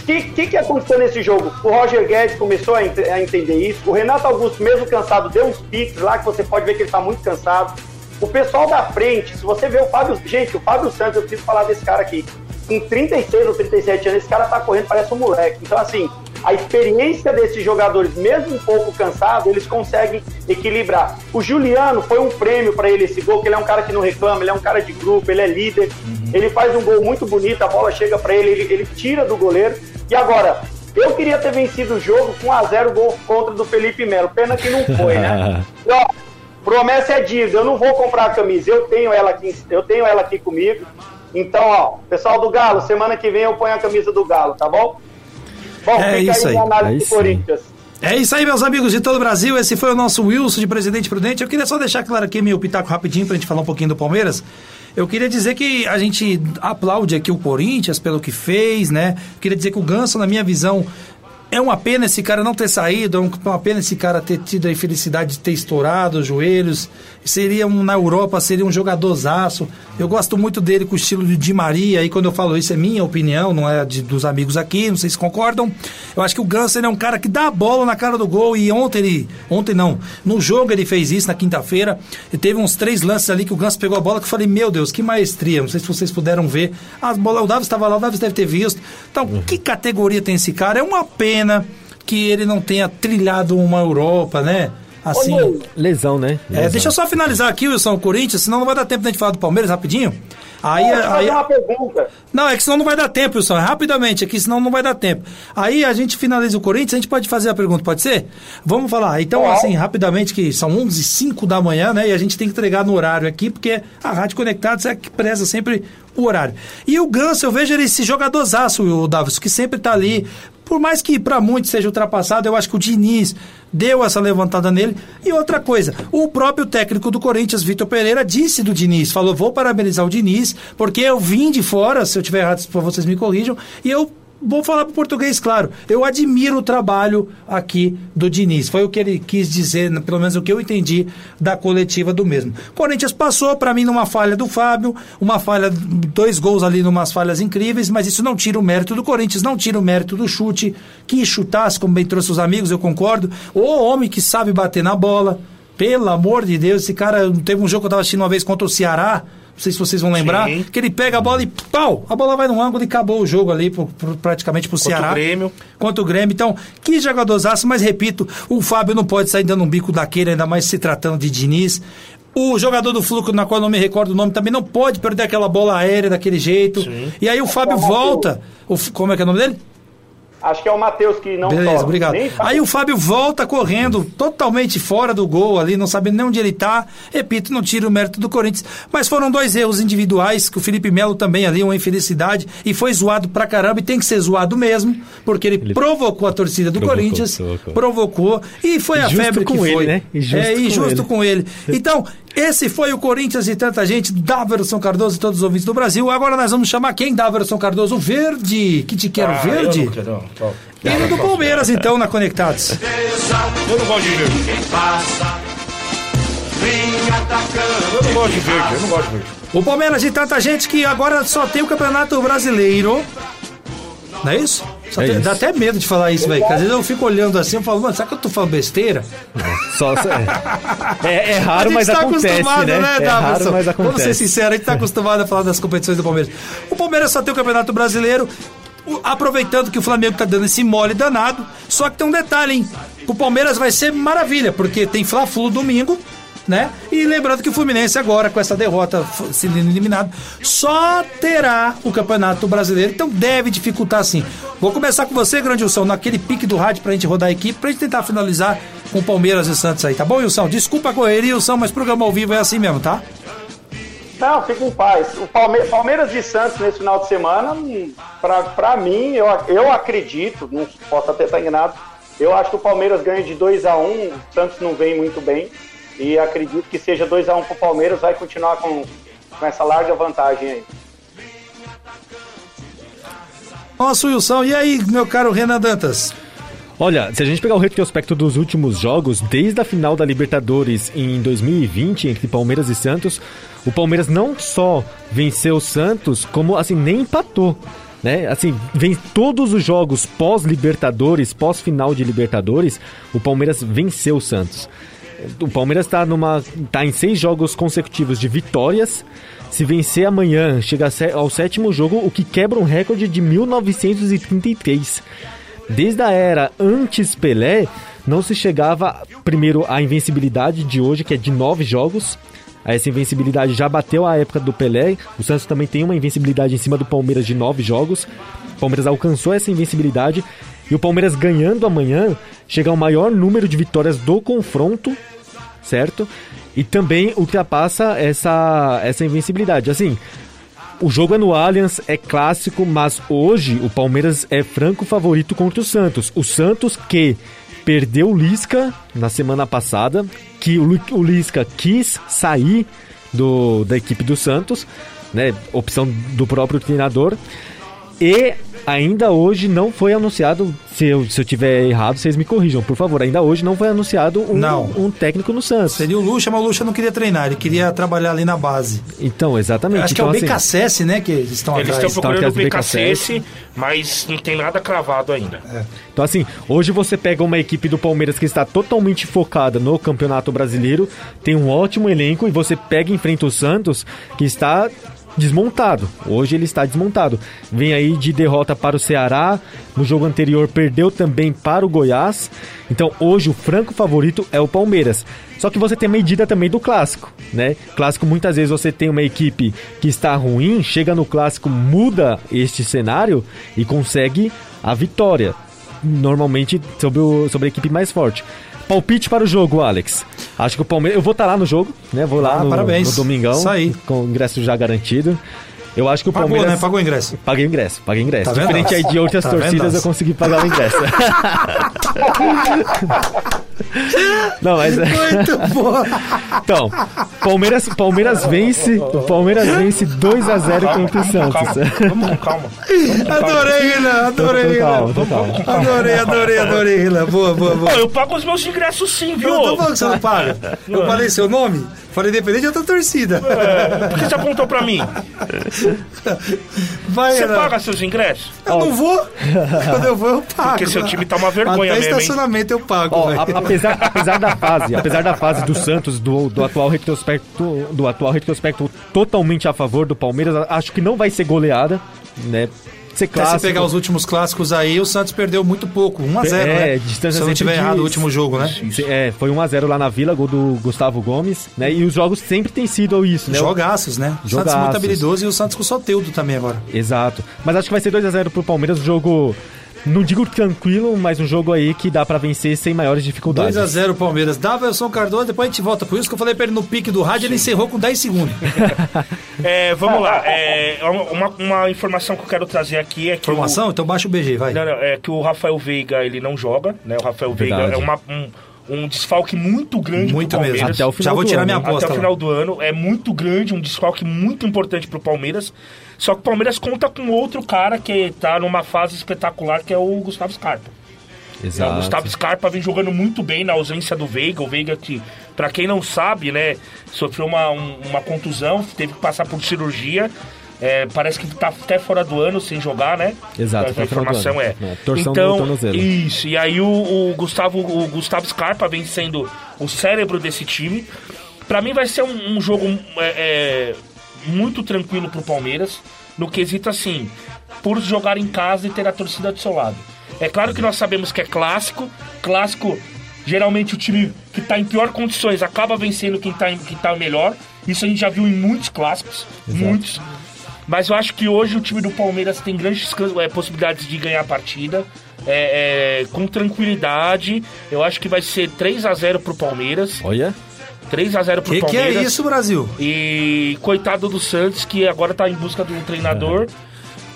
O que, que, que aconteceu nesse jogo? O Roger Guedes começou a, ent- a entender isso. O Renato Augusto, mesmo cansado, deu uns piques lá que você pode ver que ele está muito cansado. O pessoal da frente, se você vê o Fábio. Gente, o Fábio Santos, eu preciso falar desse cara aqui. Com 36 ou 37 anos, esse cara tá correndo, parece um moleque. Então, assim, a experiência desses jogadores, mesmo um pouco cansado, eles conseguem equilibrar. O Juliano foi um prêmio para ele esse gol, que ele é um cara que não reclama, ele é um cara de grupo, ele é líder. Ele faz um gol muito bonito, a bola chega para ele, ele, ele tira do goleiro. E agora, eu queria ter vencido o jogo com 1x0 gol contra do Felipe Melo. Pena que não foi, né? Ó, promessa é dívida, eu não vou comprar a camisa, eu tenho ela aqui, eu tenho ela aqui comigo. Então, ó, pessoal do Galo, semana que vem eu ponho a camisa do Galo, tá bom? Bom, É fica isso aí aí. a análise do sim. Corinthians. É isso aí, meus amigos de todo o Brasil. Esse foi o nosso Wilson de Presidente Prudente. Eu queria só deixar claro aqui meu pitaco rapidinho pra gente falar um pouquinho do Palmeiras. Eu queria dizer que a gente aplaude aqui o Corinthians pelo que fez, né? Queria dizer que o Ganso, na minha visão, é uma pena esse cara não ter saído, é um- uma pena esse cara ter tido a infelicidade de ter estourado os joelhos. Seria um, na Europa, seria um jogadorzaço. Eu gosto muito dele com o estilo de Di Maria, e quando eu falo isso é minha opinião, não é de, dos amigos aqui, não sei se concordam. Eu acho que o Ganso ele é um cara que dá a bola na cara do gol, e ontem ele. Ontem não, no jogo ele fez isso, na quinta-feira. E teve uns três lances ali que o Ganso pegou a bola que eu falei, meu Deus, que maestria. Não sei se vocês puderam ver. As bolas, o Davis estava lá, o Davis deve ter visto. Então, que categoria tem esse cara? É uma pena que ele não tenha trilhado uma Europa, né? Assim. Lesão, né? É, deixa eu só finalizar aqui, Wilson, o Corinthians, senão não vai dar tempo de a gente falar do Palmeiras rapidinho. Aí, eu aí, fazer uma pergunta. não, é que senão não vai dar tempo, Wilson. É rapidamente aqui, senão não vai dar tempo. Aí a gente finaliza o Corinthians, a gente pode fazer a pergunta, pode ser? Vamos falar. Então, assim, rapidamente, que são 11 h 05 da manhã, né? E a gente tem que entregar no horário aqui, porque a Rádio Conectados é que preza sempre o horário. E o Ganso, eu vejo ele esse jogadorzaço, o Davis, que sempre tá ali. Por mais que para muitos seja ultrapassado, eu acho que o Diniz deu essa levantada nele. E outra coisa, o próprio técnico do Corinthians, Vitor Pereira, disse do Diniz, falou: vou parabenizar o Diniz, porque eu vim de fora, se eu tiver errado, por vocês me corrijam, e eu vou falar para português, claro. Eu admiro o trabalho aqui do Diniz. Foi o que ele quis dizer, pelo menos o que eu entendi da coletiva do mesmo. Corinthians passou para mim numa falha do Fábio, uma falha, dois gols ali numas falhas incríveis, mas isso não tira o mérito do Corinthians, não tira o mérito do chute, que chutasse, como bem trouxe os amigos, eu concordo. O homem que sabe bater na bola. Pelo amor de Deus, esse cara teve um jogo que eu estava assistindo uma vez contra o Ceará. Não sei se vocês vão lembrar. Sim. Que ele pega a bola e pau! A bola vai no ângulo e acabou o jogo ali, pro- pro- praticamente pro Contra o Ceará. Grêmio. Contra o Grêmio. Então, que jogadorzaço, mas repito, o Fábio não pode sair dando um bico daquele, ainda mais se tratando de Diniz. O jogador do Fluco, na qual eu não me recordo o nome, também não pode perder aquela bola aérea daquele jeito. E aí o Fábio volta. O como é que é o nome dele? Acho que é o Matheus que não Beleza, toca. obrigado. Nem. Aí o Fábio volta correndo, totalmente fora do gol ali, não sabendo nem onde ele tá. Repito, não tira o mérito do Corinthians. Mas foram dois erros individuais, que o Felipe Melo também ali, uma infelicidade, e foi zoado pra caramba, e tem que ser zoado mesmo, porque ele, provocou a torcida do Provocou, Corinthians, provocou. provocou, e foi a febre com que ele, foi. né? E é, com justo ele. com ele. Então, esse foi o Corinthians e tanta gente, Dáverson Cardoso e todos os ouvintes do Brasil. Agora nós vamos chamar quem, Dáverson Cardoso? O Verde, que te quero Ah, verde. Eu não, quero, não, não. Hino do Palmeiras, então, na Conectados. Eu não gosto de verde. Eu não gosto de verde, eu não gosto de verde. O Palmeiras de tanta gente que agora só tem o Campeonato Brasileiro. Não é isso? Só É tem-. Dá até medo de falar isso, velho. Porque às vezes eu fico olhando assim e falo, mano, será que eu tô falando besteira? Só, é, é, é raro, a mas gente tá acontece, acostumado, né? né, é raro, mas Vamos ser acontece. sinceros, a gente tá acostumado a falar das competições do Palmeiras. O Palmeiras só tem o Campeonato Brasileiro, aproveitando que o Flamengo tá dando esse mole danado. Só que tem um detalhe, hein? O Palmeiras vai ser maravilha, porque tem Fla-Flu domingo, né? E lembrando que o Fluminense agora, com essa derrota sendo eliminado, só terá o Campeonato Brasileiro, então deve dificultar sim. Vou começar com você, Grande Wilson, naquele pique do rádio pra gente rodar a equipe, pra gente tentar finalizar com Palmeiras e Santos aí, tá bom, Wilson? Desculpa a correria, Wilson, mas programa ao vivo é assim mesmo, tá? Não, fica em paz. O Palme- Palmeiras e Santos nesse final de semana, pra mim, eu, eu acredito, não posso até estar enganado, eu acho que o Palmeiras ganha de 2 a 1 o Santos não vem muito bem. E acredito que seja 2 a 1 pro Palmeiras, vai continuar com, com essa larga vantagem aí. Nossa, Wilson, e aí, meu caro Renan Dantas? Olha, se a gente pegar o retrospecto dos últimos jogos, desde a final da Libertadores em 2020, entre Palmeiras e Santos, o Palmeiras não só venceu o Santos, como assim, nem empatou. Né? Assim, vem todos os jogos pós-Libertadores, pós-final de Libertadores, o Palmeiras venceu o Santos. O Palmeiras está numa tá em seis jogos consecutivos de vitórias. Se vencer amanhã, chega ao sétimo jogo, o que quebra um recorde de 1933. Desde a era antes Pelé, não se chegava primeiro à invencibilidade de hoje, que é de nove jogos. Essa invencibilidade já bateu a época do Pelé. O Santos também tem uma invencibilidade em cima do Palmeiras de nove jogos. O Palmeiras alcançou essa invencibilidade. E o Palmeiras ganhando amanhã chega ao maior número de vitórias do confronto, certo? E também ultrapassa essa, essa invencibilidade. Assim, o jogo é no Allianz, é clássico, mas hoje o Palmeiras é franco favorito contra o Santos. O Santos que perdeu o Lisca na semana passada, que o Lisca quis sair do, da equipe do Santos, né? Opção do próprio treinador. E ainda hoje não foi anunciado, se eu, se eu tiver errado, vocês me corrijam, por favor. Ainda hoje não foi anunciado um, Não. um técnico no Santos. Seria o Lucha, mas o Lucha não queria treinar, ele queria trabalhar ali na base. Então, exatamente. Acho que então, é o assim, BKSS, né, que eles estão Eles atrás. estão procurando o BKSS, mas não tem nada cravado ainda. Então, assim, hoje você pega uma equipe do Palmeiras que está totalmente focada no Campeonato Brasileiro, tem um ótimo elenco, e você pega e enfrenta o Santos, que está desmontado. Hoje ele está desmontado. Vem aí de derrota para o Ceará, no jogo anterior perdeu também para o Goiás. Então, hoje o franco favorito é o Palmeiras. Só que você tem a medida também do clássico, né? Clássico muitas vezes você tem uma equipe que está ruim, chega no clássico, muda este cenário e consegue a vitória normalmente sobre, o, sobre a equipe mais forte. Palpite para o jogo, Alex. Acho que o Palmeiras. Eu vou estar lá no jogo, né? Vou lá Ah, no, parabéns. no domingão. Isso aí. Com o ingresso já garantido. Eu acho que o Pagou, Palmeiras. né? Pagou o ingresso. Paguei o ingresso, paguei o ingresso. Tá? Diferente aí de outras Tá vendo? torcidas, eu consegui pagar o ingresso. Não, mas. Muito bom. Então, Palmeiras, Palmeiras vence. O Palmeiras vence 2x0 contra o Santos. Vamos com calma. Adorei, Renan, adorei, calmo. Adorei, adorei, adorei, Renan. Boa, boa, boa. eu pago os meus ingressos sim, viu? Eu tô falando que você não paga. Eu falei seu nome, falei independente de outra torcida. É, Por que você apontou pra mim? Vai, Você Renan. paga seus ingressos? Eu não vou. Quando eu vou, eu pago. Porque seu time tá uma vergonha Até mesmo, hein? estacionamento eu pago, Ó, a- apesar, apesar da fase, apesar da fase do Santos, do, do atual retrospecto, do atual retrospecto totalmente a favor do Palmeiras, acho que não vai ser goleada, né? Ser clássico. se pegar os últimos clássicos aí, o Santos perdeu muito pouco. 1x0, É, né? distância Se eu não tiver de- errado o último jogo, né? É, foi 1x0 lá na Vila, gol do Gustavo Gomes, né? E os jogos sempre tem sido isso, né? Jogaços, né? O Santos Jogaços. muito habilidoso e o Santos com o Soteudo também agora. Exato. Mas acho que vai ser 2x0 pro Palmeiras, um jogo não digo tranquilo, mas um jogo aí que dá pra vencer sem maiores dificuldades. 2x0 Palmeiras. Daverson Cardoso, depois a gente volta por isso que eu falei pra ele no pique do rádio, ele encerrou com 10 segundos. É, vamos lá. É, uma, uma informação que eu quero trazer aqui é que. Informação? O, Então baixa o BG, vai. não, não, é que o Rafael Veiga ele não joga, né? O Rafael Verdade. Veiga é uma, um, um desfalque muito grande Muito pro mesmo. Palmeiras. Até o final Já vou do tirar ano, minha aposta. Até o lá. final do ano. É muito grande, um desfalque muito importante pro Palmeiras. Só que o Palmeiras conta com outro cara que tá numa fase espetacular, que é o Gustavo Scarpa. Exato. O Gustavo Scarpa vem jogando muito bem na ausência do Veiga. O Veiga que, pra quem não sabe, né, sofreu uma, um- uma contusão, teve que passar por cirurgia. É, parece que tá até fora do ano sem jogar, né? Exato, A, do informação é. É, torção então, no tornozelo. isso. E aí o, o Gustavo, o Gustavo Scarpa vem sendo o cérebro desse time. Pra mim vai ser um, um jogo é, é, muito tranquilo pro Palmeiras, no quesito assim, por jogar em casa e ter a torcida do seu lado. É claro que nós sabemos que é clássico, clássico, geralmente o time que tá em pior condições acaba vencendo quem tá, em- quem tá melhor. Isso a gente já viu em muitos clássicos, muitos. Mas eu acho que hoje o time do Palmeiras tem grandes é, possibilidades de ganhar a partida. é, é, com tranquilidade. Eu acho que vai ser 3 a 0 pro Palmeiras. Olha. 3 a 0 pro Que que Palmeiras. é isso, Brasil? E coitado do Santos, que agora tá em busca de um treinador.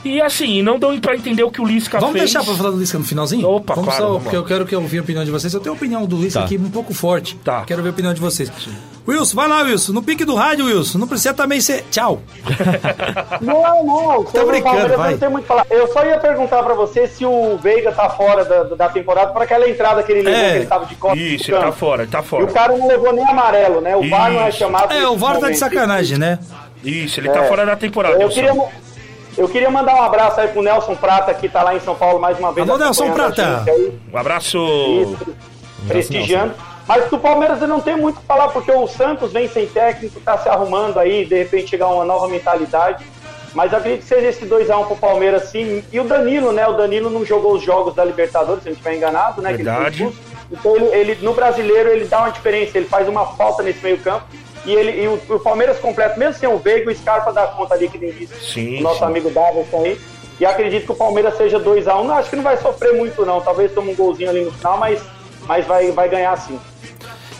E assim, não deu pra entender o que o Lisca Vamos fez. deixar pra falar do Lisca no finalzinho? Opa, vamos claro, só, vamos porque lá. eu quero que eu ouvir a opinião de vocês. Eu tenho a opinião do Lisca Tá. aqui um pouco forte. Tá. Quero ver a opinião de vocês. Wilson, vai lá, Wilson. No pique do rádio, Wilson. Não precisa também ser. Tchau. Não, não. Tá brincando, vai. Não tem muito falar. Eu só ia perguntar pra você se o Veiga tá fora da, da temporada para aquela entrada que ele levou, É. que ele tava de costas. Isso, tá fora, ele tá E fora. o cara não levou nem amarelo, né? O VAR não é Isso. chamado. É, o VAR tá de sacanagem, né? Isso, ele tá É. fora da temporada. Eu queria, eu queria mandar um abraço aí pro Nelson Prata, que tá lá em São Paulo mais uma vez. Alô, Nelson Prata. Um abraço. Isso, prestigiando. Mas do Palmeiras eu não tenho muito o que falar, porque o Santos vem sem técnico, tá se arrumando aí, de repente chegar uma nova mentalidade. Mas eu acredito que seja esse 2x1 pro Palmeiras, sim. E o Danilo, né? O Danilo não jogou os jogos da Libertadores, se não estiver enganado, né? ele Verdade. expulso. Então ele, ele, no brasileiro ele dá uma diferença, ele faz uma falta nesse meio campo. E, ele, e o, o Palmeiras completo, mesmo sem o Veiga, o Scarpa dá conta ali que nem disse Sim, o nosso sim. amigo Davidson aí. E acredito que o Palmeiras seja 2x1. Não, acho que não vai sofrer muito, não. Talvez tome um golzinho ali no final, mas, mas vai, vai ganhar sim.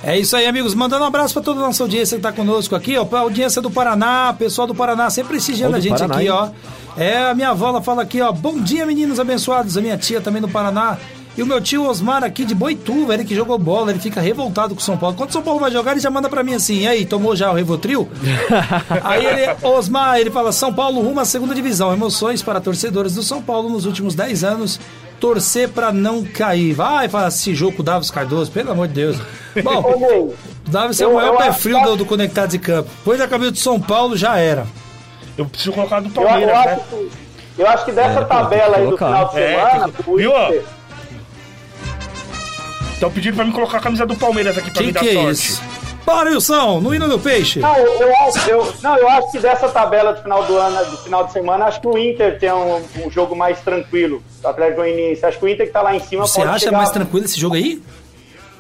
É isso aí, amigos. Mandando um abraço pra toda a nossa audiência que tá conosco aqui, ó. Pra audiência do Paraná, pessoal do Paraná sempre prestigiando Ô, a gente Paraná, aqui, hein? ó. É, a minha avó ela fala aqui, ó. Bom dia, meninos abençoados. A minha tia também do Paraná. E o meu tio Osmar aqui de Boituva, ele que jogou bola, ele fica revoltado com o São Paulo. Quando o São Paulo vai jogar, ele já manda pra mim assim: e aí, tomou já o Revotril? aí ele, Osmar, ele fala: São Paulo rumo à segunda divisão. Emoções para torcedores do São Paulo nos últimos 10 anos. Torcer pra não cair. Vai, fala esse jogo com o Davis Cardoso, pelo amor de Deus. Bom, Ney, Davis é o maior eu pé acho- frio do, do Conectados em Campo. Pois a cabeça do São Paulo já era. Eu preciso colocar do eu, eu Palmeiras, acho, né? que, eu acho que dessa É, tabela aí do final de É, semana, o Viu, ó? Estão pedindo pra mim colocar a camisa do Palmeiras aqui pra Que me dar que é sorte. isso? Bora, Wilson, no hino do peixe. Não, eu, eu acho, eu, não, eu acho que dessa tabela do final do ano, do final de semana, acho que o Inter tem um, um jogo mais tranquilo. O Atlético Goianiense. Acho que o Inter que tá lá em cima Você pode acha chegar- mais tranquilo esse jogo aí?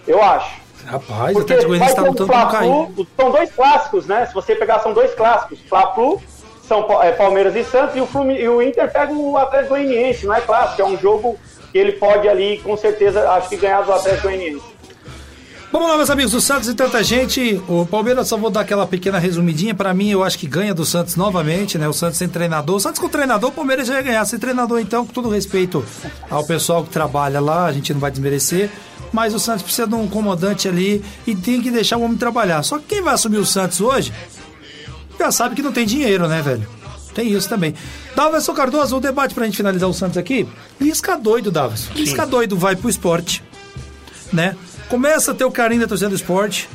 Eu acho. Rapaz, o Porque Atlético Goianiense tá lutando pra não cair. Fla-Flu, São dois clássicos, né? Se você pegar, são dois clássicos. Fla-Flu, são é, Palmeiras e Santos, e o, Flumi- e o Inter pega o Atlético Goianiense, não é clássico, é um jogo que ele pode ali, com certeza, acho que ganhar do Atlético Goianiense. Vamos lá, meus amigos, o Santos e tanta gente. O Palmeiras só vou dar aquela pequena resumidinha. Pra mim, eu acho que ganha do Santos novamente, né? O Santos sem treinador. O Santos com treinador, o Palmeiras já ia ganhar. Sem treinador, então, com todo respeito ao pessoal que trabalha lá, a gente não vai desmerecer. Mas o Santos precisa de um comandante ali e tem que deixar o homem trabalhar. Só que quem vai assumir o Santos hoje já sabe que não tem dinheiro, né, velho? Tem isso também. Davidson Cardoso, o debate pra gente finalizar o Santos aqui. Lisca doido, Davidson. Lisca doido vai pro esporte, né? Começa a ter o carinho da torcida do esporte.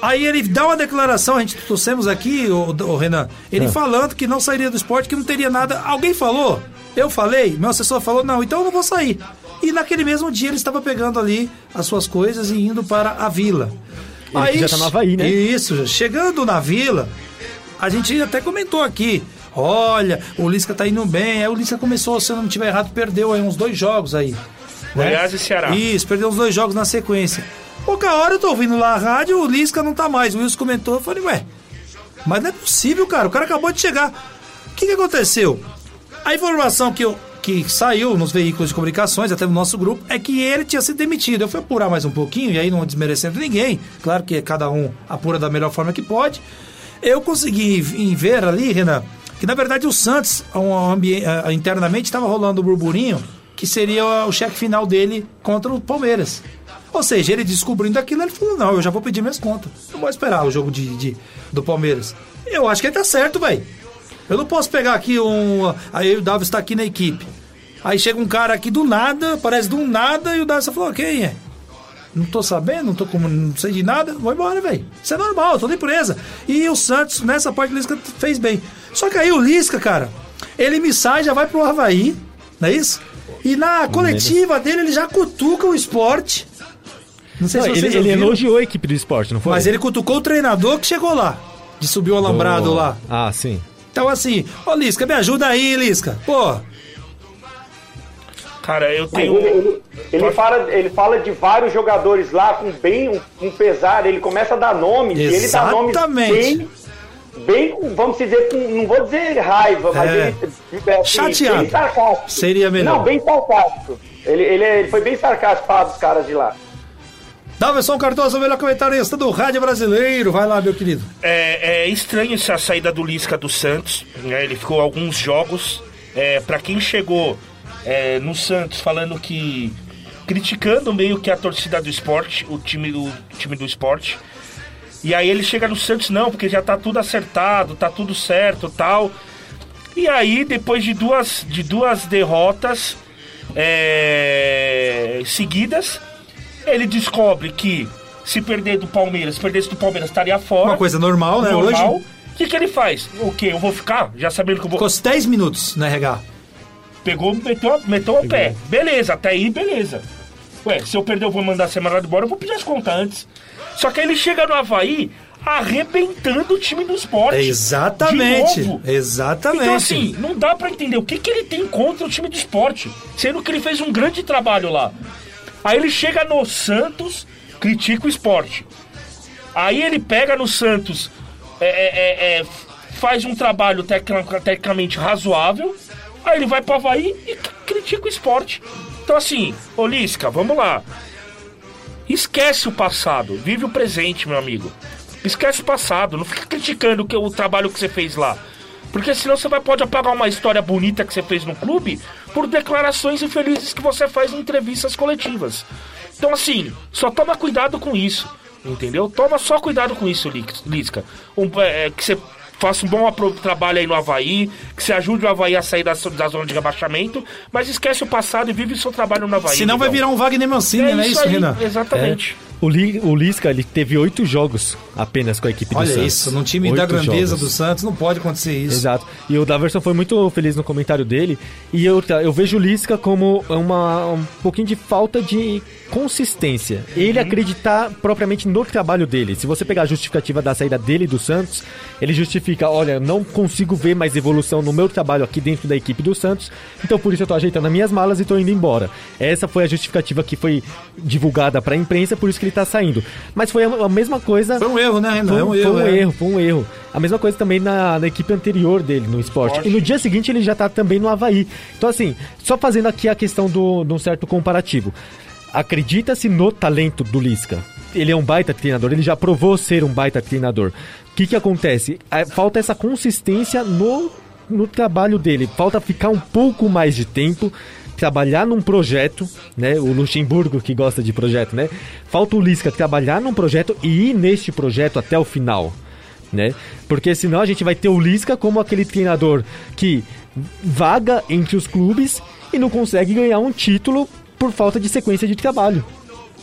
Aí ele dá uma declaração, a gente trouxemos aqui, o, o Renan, ele falando que não sairia do esporte, que não teria nada. Alguém falou? Eu falei? Meu assessor falou, não, então eu não vou sair. E naquele mesmo dia ele estava pegando ali as suas coisas e indo para a vila. Ele que já tá no Havaí, né? Isso, chegando na vila, a gente até comentou aqui. Olha, o Lisca tá indo bem. Aí o Lisca começou, se eu não estiver errado, perdeu aí uns dois jogos aí. né? Goiás e Ceará. Isso, perdeu uns dois jogos na sequência. Pouca hora eu tô ouvindo lá a rádio, o Lisca não tá mais. O Wilson comentou, eu falei, ué, mas não é possível, cara. O cara acabou de chegar. O que, que aconteceu? A informação que eu, que saiu nos veículos de comunicações, até no nosso grupo, é que ele tinha sido demitido. Eu fui apurar mais um pouquinho, e aí não desmerecendo ninguém, claro que cada um apura da melhor forma que pode. Eu consegui ver ali, Renan, que na verdade o Santos, um internamente, estava rolando o burburinho que seria o cheque final dele contra o Palmeiras. Ou seja, ele descobrindo aquilo, ele falou: não, eu já vou pedir minhas contas. Não vou esperar o jogo de, de- do Palmeiras. Eu acho que ele tá certo, velho. Eu não posso pegar aqui um. Aí o Davis tá aqui na equipe. Aí chega um cara aqui do nada, aparece do nada, e o Davis falou: quem é? Não tô sabendo, não tô como, não sei de nada, vou embora, velho. Isso é normal, eu tô na empresa. E o Santos, nessa parte, o Lisca fez bem. Só que aí o Lisca, cara, ele me sai, já vai pro Havaí, não é isso? E na coletiva dele, ele já cutuca o esporte. Não sei Não, se ele, ele elogiou a equipe do esporte, não foi? mas ele cutucou o treinador que chegou lá, de subir o alambrado Do- lá. Ah, sim. Então assim, ô Lisca, me ajuda aí, Lisca. Pô, Cara, eu tenho. Ele, ele- ele fala, ele fala de vários jogadores lá com bem um, um pesar, ele começa a dar nomes, e ele dá nomes Exatamente. bem, bem, com- vamos dizer, com, não vou dizer raiva, mas É. ele é, assim, Chateado. bem sarcástico. Seria melhor. Não, bem sarcástico. Ele, ele, ele foi bem sarcástico falar dos caras de lá. Daverson Cardoso, o melhor comentarista do rádio brasileiro. Vai lá, meu querido. É, é estranho essa saída do Lisca do Santos. né? Ele ficou alguns jogos. É, para quem chegou é, no Santos falando que. criticando meio que a torcida do esporte, o time do, time do esporte. E aí ele chega no Santos, não, porque já tá tudo acertado, tá tudo certo tal. E aí, depois de duas, de duas derrotas é, seguidas, ele descobre que se perder do Palmeiras, se perdesse do Palmeiras, estaria fora. Uma coisa normal, né, Normal. hoje? O que, que ele faz? O quê? Eu vou ficar? Já sabendo que eu vou. Ficou 10 minutos na RH. Pegou, meteu, meteu o pé. Beleza, até aí, beleza. Ué, se eu perder, eu vou mandar ser mandado embora, eu vou pedir as contas antes. Só que aí ele chega no Havaí arrebentando o time do esporte. Exatamente. Exatamente. Então, assim, não dá pra entender o que, que ele tem contra o time do esporte, sendo que ele fez um grande trabalho lá. Aí ele chega no Santos, critica o esporte. Aí ele pega no Santos, é, é, é, é, faz um trabalho tecnicamente razoável. Aí ele vai pro Havaí e critica o esporte. Então, assim, ô Lisca, vamos lá. Esquece o passado, vive o presente, meu amigo. Esquece o passado, não fica criticando o, que, o trabalho que você fez lá. Porque senão você vai, pode apagar uma história bonita que você fez no clube por declarações infelizes que você faz em entrevistas coletivas. Então, assim, só toma cuidado com isso, entendeu? Toma só cuidado com isso, Lis- Lisca. Um, é, que você faça um bom trabalho aí no Havaí, que você ajude o Havaí a sair da, da zona de rebaixamento, mas esquece o passado e vive o seu trabalho no Havaí. Senão vai amigão. virar um Wagner Mancini, É não é isso aí, Renan? exatamente. É. O, Li- o Lisca, ele teve oito jogos apenas com a equipe do Olha Santos. isso, num time da grandeza jogos. do Santos não pode acontecer isso. Exato. E o Daverson foi muito feliz no comentário dele. E eu, eu vejo o Lisca como uma, um pouquinho de falta de consistência. Ele acreditar propriamente no trabalho dele. Se você pegar a justificativa da saída dele do Santos, ele justifica: olha, não consigo ver mais evolução no meu trabalho aqui dentro da equipe do Santos, então por isso eu tô ajeitando as minhas malas e tô indo embora. Essa foi a justificativa que foi divulgada pra imprensa, por isso que ele tá saindo. Mas foi a, mesma coisa. Foi um erro, né, Renan? Foi, É um foi erro, um é. erro, foi um erro. A mesma coisa também na, na equipe anterior dele, no esporte. Esporte. E no dia seguinte ele já tá também no Havaí. Então, assim, só fazendo aqui a questão do, de um certo comparativo. Acredita-se no talento do Lisca. Ele é um baita treinador, ele já provou ser um baita treinador. O que que acontece? É, Falta essa consistência no, no trabalho dele. Falta ficar um pouco mais de tempo, trabalhar num projeto, né? O Luxemburgo que gosta de projeto, né? Falta o Lisca trabalhar num projeto e ir neste projeto até o final né? Porque senão a gente vai ter o Lisca como aquele treinador que vaga entre os clubes e não consegue ganhar um título por falta de sequência de trabalho.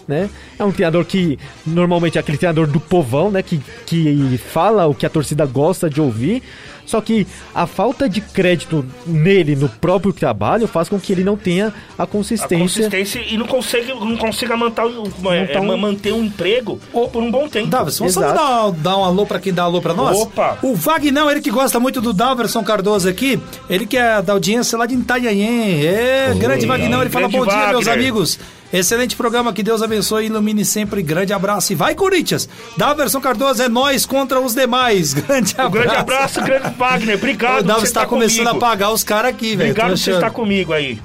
Né? É um treinador que normalmente é aquele treinador do povão, né? Que, que fala o que a torcida gosta de ouvir. Só que a falta de crédito nele, no próprio trabalho, faz com que ele não tenha a A consistência. consistência e não consegue, não consiga manter, o- é, Montar um- manter um emprego por um bom tempo. Davis, vamos só dar, dar um alô pra quem dá alô pra nós? Opa! O Vagnão, ele que gosta muito do Daverson Cardoso aqui, ele que é da audiência lá de Itanhaém. É, grande Vagnão, ele fala bom dia, meus Wagner." amigos. Excelente programa, que Deus abençoe e ilumine sempre. Grande abraço e vai, Corinthians! Daverson Cardoso é nós contra os demais. Grande abraço. Um grande abraço, grande Wagner. Obrigado. O Davi você está começando comigo. a pagar os caras aqui, velho. Obrigado por você estar comigo aí.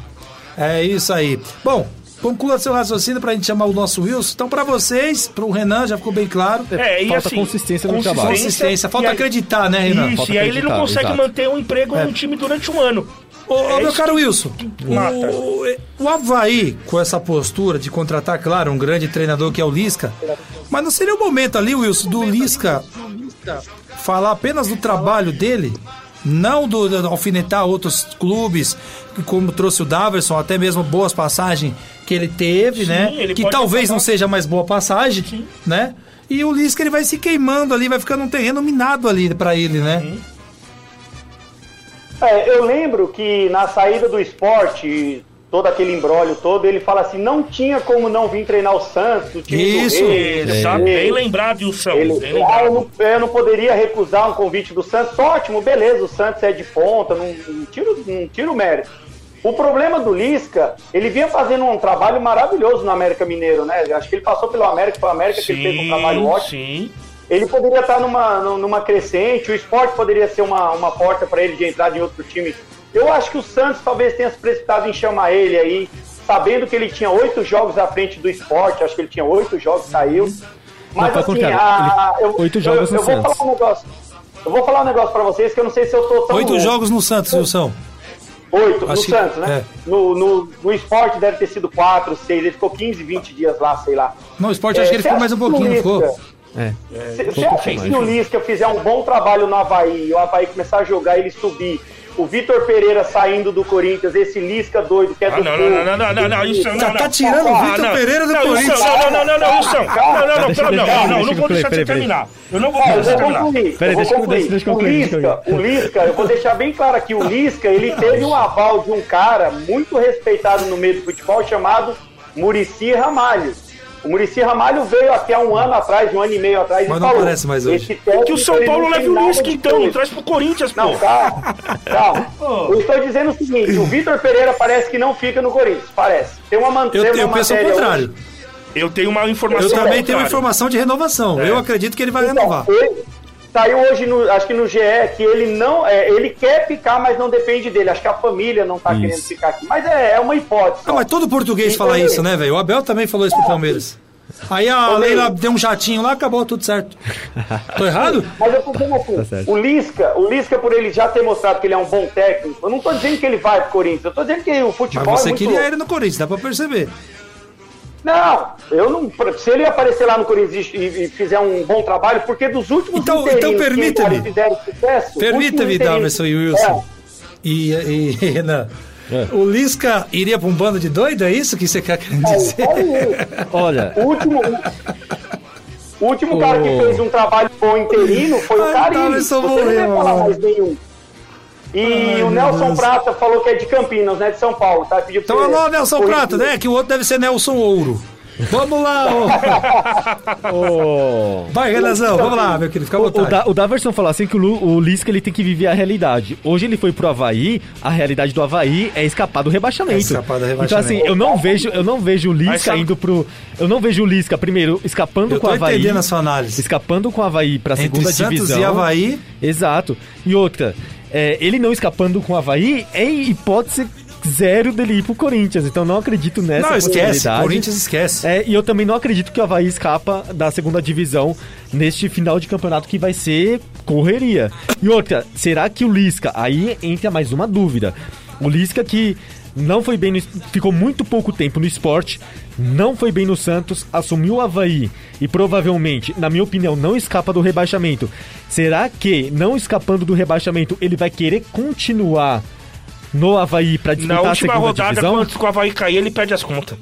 É isso aí. Bom, conclua seu raciocínio pra gente chamar o nosso Wilson. Então, pra vocês, pro Renan, já ficou bem claro. É, e Falta assim, consistência no trabalho. Consistência, falta aí- acreditar, né, Renan? Isso, Falta e aí ele não consegue exato. manter um emprego É. num time durante um ano. Ô, É meu caro Wilson, o, o Havaí, com essa postura de contratar, claro, um grande treinador que é o Lisca, mas não seria o momento ali, Wilson, do Lisca falar apenas do trabalho dele? Não do, do alfinetar outros clubes, como trouxe o Daverson, até mesmo boas passagens que ele teve, Sim, né? ele Que talvez não seja mais boa passagem, né? E o Lisca ele vai se queimando ali, vai ficando um terreno minado ali pra ele, né? É, eu lembro que na saída do esporte, todo aquele embrólio todo, ele fala assim, não tinha como não vir treinar o Santos, o time Isso. do Rei. Ele- bem lembrado, Wilson. Ele, Bem ah, eu, não, eu não poderia recusar um convite do Santos. Ótimo, beleza, o Santos é de ponta, não, não, tiro, não tiro o mérito. O problema do Lisca, ele vinha fazendo um trabalho maravilhoso no América Mineiro, né? Acho que ele passou pelo América, foi o América que ele fez um trabalho ótimo. sim. Ele poderia estar numa, nu- numa crescente, o esporte poderia ser uma, uma porta para ele de entrar em outro time. Eu acho que o Santos talvez tenha se precipitado em chamar ele aí, sabendo que ele tinha oito jogos à frente do esporte, acho que ele tinha oito jogos, saiu. Mas foi assim, a- Ele- eu, oito eu- jogos eu, no vou Santos. falar um negócio. Eu vou falar um negócio pra vocês que eu não sei se eu tô tão. Oito jogos no Santos, Wilson. Oito, no Acho que- Santos, né? é. No, no, no esporte deve ter sido quatro, seis, ele ficou 15, 20 dias lá, sei lá. Não, o esporte É, acho que ele você ficou mais um pouquinho, não ficou? É. Você Pouco acha mais. que o Lisca fizer um bom trabalho no Havaí, o Havaí começar a jogar ele subir, o Vitor Pereira saindo do Corinthians, esse Lisca doido que é Ah, do não, não, não, não, não, não, isso não. Já não. tá tirando o Ah, Vitor não. Pereira do não, Corinthians. Não, não, não, não, Wilson. Não, não, não, Deixa- não, não, deixa- não, não, não eu vou deixar você terminar. Eu não vou deixar você terminar. concluir. Peraí, deixa eu- concluir. o Lisca, eu vou deixar bem claro aqui, o Lisca, ele teve um aval de um cara muito respeitado no meio do futebol chamado Murici Ramalho. O Murici Ramalho veio aqui há um ano atrás, um ano e meio atrás, Mas e não falou, aparece mais hoje. esse técnico, Que o São Paulo não leve o Lisca, então. coisa. Traz pro Corinthians, pô. Não, calma, calma. Eu estou dizendo o seguinte, o Vitor Pereira parece que não fica no Corinthians, parece. Tem uma, man- Eu, tem uma eu penso ao contrário. hoje- Eu tenho uma informação. Eu também tenho contrária. informação de renovação. É. Eu acredito que ele vai Então, renovar. ele saiu hoje, no, acho que no GE, que ele não, é, ele quer ficar, mas não depende dele. Acho que a família não tá querendo ficar aqui. Mas é, é uma hipótese. Ah, mas todo português fala isso, né, velho? O Abel também falou isso pro Palmeiras. Aí a Ô, Leila deu um jatinho lá, acabou tudo certo. Tô errado? Mas eu tô dizendo assim, Tá o Lisca, o Lisca, por ele já ter mostrado que ele é um bom técnico, eu não tô dizendo que ele vai pro Corinthians, eu tô dizendo que o Mas futebol você é muito... queria ele no Corinthians, dá pra perceber. Não, eu não. Se ele aparecer lá no Corinthians e, e fizer um bom trabalho, porque dos últimos Então- então que permita-me. entraram e. Permita-me, interinos- Daverson e Wilson. E, e Renan. É. O Lisca iria pra um bando de doido? É isso que você quer É, dizer? é. Olha, O último. O último cara que fez um trabalho bom interino foi Ai, o. Davidson Você não vai falar mais nenhum. E Ai, o Nelson Deus. Prata falou que é de Campinas, né? De São Paulo, tá? Pediu Então, alô, Nelson corrigir. Prata, né? Que o outro deve ser Nelson Ouro. Vamos lá, ô. Vai, Renanzão, vamos lá, meu querido, fica à O, o, vontade. da, o Daverson falou assim que o, Lu- o Lisca ele tem que viver a realidade. Hoje ele foi pro Havaí, a realidade do Havaí é escapar do rebaixamento. É escapar do Então rebaixamento. assim, eu não vejo, eu não vejo o Lisca indo pro. Eu não vejo o Lisca, primeiro, escapando Eu com o Havaí. entendendo a sua análise. Escapando com o Havaí pra Entre segunda Santos divisão. e Havaí, Exato. E outra, é, ele não escapando com o Havaí é hipótese zero dele ir pro Corinthians. Então não acredito nessa não, esquece. possibilidade. Corinthians esquece. É, e eu também não acredito que o Havaí escapa da segunda divisão neste final de campeonato que vai ser correria. E outra, será que o Lisca, aí entra mais uma dúvida. O Lisca que não foi bem, no, ficou muito pouco tempo no esporte, não foi bem no Santos, assumiu o Havaí e provavelmente, na minha opinião, não escapa do rebaixamento. Será que, não escapando do rebaixamento, ele vai querer continuar no Havaí pra Na disputar a última segunda rodada, divisão? quando o Havaí cair, ele perde as contas.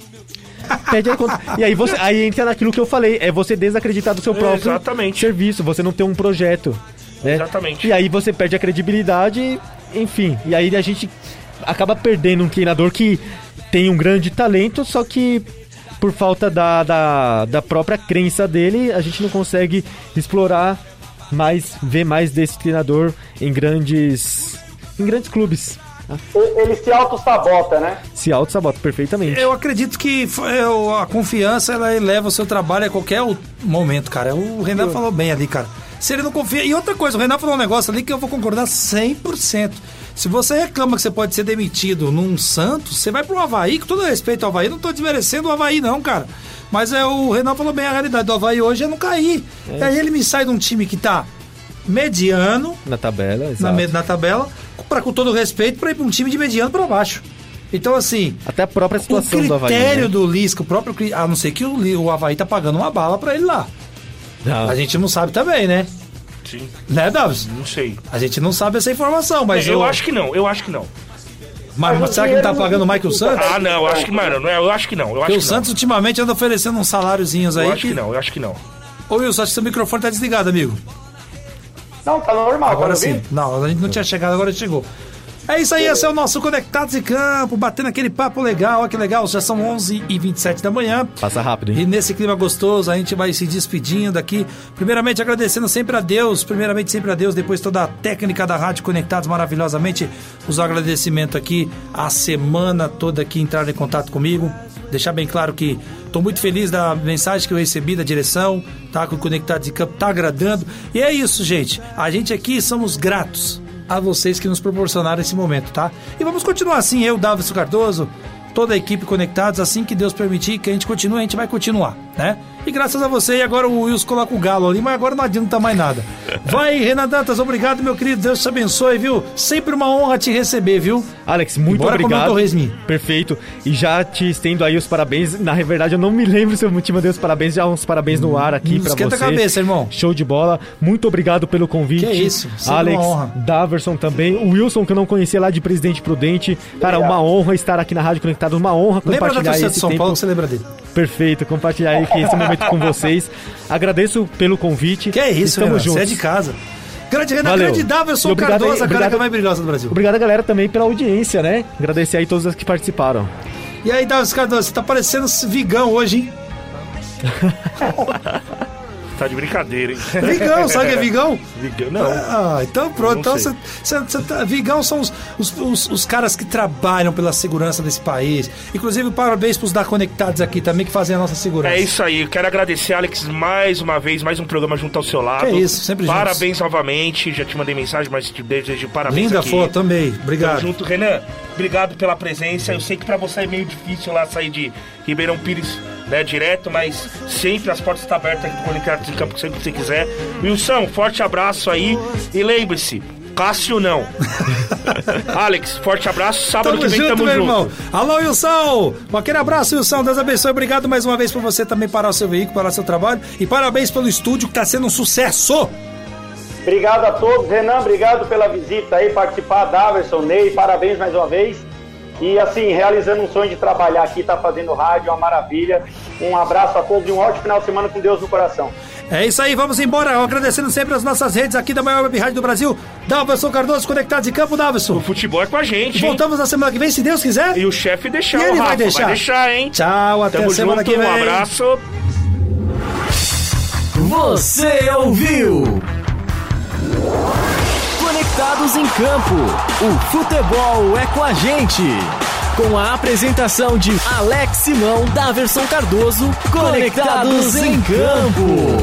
Pede aí conta. E aí você aí entra naquilo que eu falei, é você desacreditar do seu próprio Exatamente. serviço, você não ter um projeto. né? Exatamente. E aí você perde a credibilidade, enfim. E aí a gente acaba perdendo um treinador que tem um grande talento, só que por falta da, da, da própria crença dele, a gente não consegue explorar mais, ver mais desse treinador em grandes em grandes clubes. ele, ele se auto-sabota, né? Se auto-sabota perfeitamente. Eu acredito que a confiança ela eleva o seu trabalho a qualquer momento, cara. O Renan falou bem ali, cara. Se ele não confia. E outra coisa, o Renan falou um negócio ali que eu vou concordar 100%. Se você reclama que você pode ser demitido num Santos, você vai pro Havaí, com todo respeito ao Havaí, não tô desmerecendo o Havaí, não, cara. Mas é, o Renan falou bem a realidade do Havaí hoje é não cair. É. Aí ele me sai de um time que tá mediano Na tabela, na, exato. me- na tabela, pra, com todo respeito, pra ir pra um time de mediano pra baixo. Então, assim, Até a própria o situação do Havaí. critério né? do Lisca, o próprio. A não ser que o, o Havaí tá pagando uma bala pra ele lá. Ah, A gente não sabe também, né? Sim, Né, Davis? não sei. A gente não sabe essa informação, mas eu acho que não, eu acho que não. Mas, Mas será que ele tá pagando o Michael Santos? Ah, não, eu acho que, mano, não é- eu acho que não. Eu acho Porque o que Santos ultimamente anda oferecendo uns saláriozinhos aí. Eu acho que não, eu acho que não. Ô Wilson, acho que seu microfone tá desligado, amigo. Não, tá normal. Agora tá sim. Não, a gente não tinha chegado, agora chegou. É isso aí, esse é o nosso Conectados em Campo, batendo aquele papo legal, olha que legal, já são 11 e 27 da manhã. Passa rápido, hein? E nesse clima gostoso, a gente vai se despedindo aqui. Primeiramente, agradecendo sempre a Deus, primeiramente sempre a Deus, depois toda a técnica da Rádio Conectados maravilhosamente. Os agradecimentos aqui, a semana toda que entraram em contato comigo. Deixar bem claro que estou muito feliz da mensagem que eu recebi da direção, tá? Que o Conectados em Campo tá agradando. E é isso, gente. A gente aqui somos gratos a vocês que nos proporcionaram esse momento, tá? E vamos continuar assim, eu, Davis Cardoso, toda a equipe conectados, assim que Deus permitir que a gente continue, a gente vai continuar, né? E graças a você, e agora o Wilson coloca o galo ali, mas agora não adianta mais nada. Vai, Renan Dantas, obrigado, meu querido, Deus te abençoe, viu? Sempre uma honra te receber, viu? Alex, muito Bora obrigado. torresminho. Perfeito. E já te estendo aí os parabéns. Na verdade, eu não me lembro se eu te mandei os parabéns. Já uns parabéns no ar aqui pra esquenta você. a cabeça, irmão. Show de bola. Muito obrigado pelo convite. Que isso, sempre Alex, uma honra. Daverson também. O Wilson, que eu não conhecia lá de Presidente Prudente. Cara, uma honra estar aqui na Rádio Conectado. Uma honra Lembra da compartilhar torcida de São tempo. Paulo você lembra dele? Perfeito, compartilhar aí esse momento com vocês. Agradeço pelo convite. Que é isso, Estamos Renan, juntos. você é de casa. Grande Renan, Valeu. grande Davidson E obrigado Cardoso, aí, a obrigado. é mais brilhosa do Brasil. Obrigado, galera, também pela audiência, né? Agradecer aí todos os que participaram. E aí, Davis Cardoso, você tá parecendo Vigão hoje, hein? Tá de brincadeira, hein? Vigão, sabe o que é Vigão? Vigão, não. Ah, então pronto. Então você, você, você tá- Vigão são os, os, os- os caras que trabalham pela segurança desse país. Inclusive, parabéns pros da Conectados aqui também, que fazem a nossa segurança. É isso aí, eu quero agradecer, Alex, mais uma vez, mais um programa junto ao seu lado. Que é isso, sempre juntos. Parabéns novamente, já te mandei mensagem, mas te desejo parabéns Linda aqui. foto também. Tamo Obrigado. junto, Renan. Obrigado pela presença. Eu sei que pra você é meio difícil lá sair de Ribeirão Pires, né, direto, mas sempre as portas estão abertas aqui do Conectados em Campo, sempre que você quiser. Wilson, forte abraço aí e lembre-se, Cássio não. Alex, forte abraço. Sábado Tamo que vem junto, tamo meu junto. irmão. Alô, Wilson! Um aquele abraço, Wilson. Deus abençoe. Obrigado mais uma vez por você também parar o seu veículo, parar o seu trabalho. E parabéns pelo estúdio que tá sendo um sucesso. Obrigado a todos. Renan, obrigado pela visita aí, participar. Daverson, Ney, parabéns mais uma vez. E assim, realizando um sonho de trabalhar aqui, tá fazendo rádio, uma maravilha. Um abraço a todos e um ótimo final de semana com Deus no coração. É isso aí, vamos embora. Agradecendo sempre as nossas redes aqui da maior web rádio do Brasil. Davidson Cardoso, conectados em campo, Davidson. O futebol é com a gente, hein? Voltamos na semana que vem, se Deus quiser. E o chefe deixar, E ele o vai Rafa, deixar. vai deixar, hein? Tchau, até Tamo semana junto, que vem. um abraço. Você ouviu? Conectados em Campo. O futebol é com a gente. Com a apresentação de Alex Simão, Daverson Cardoso. Conectados em Campo.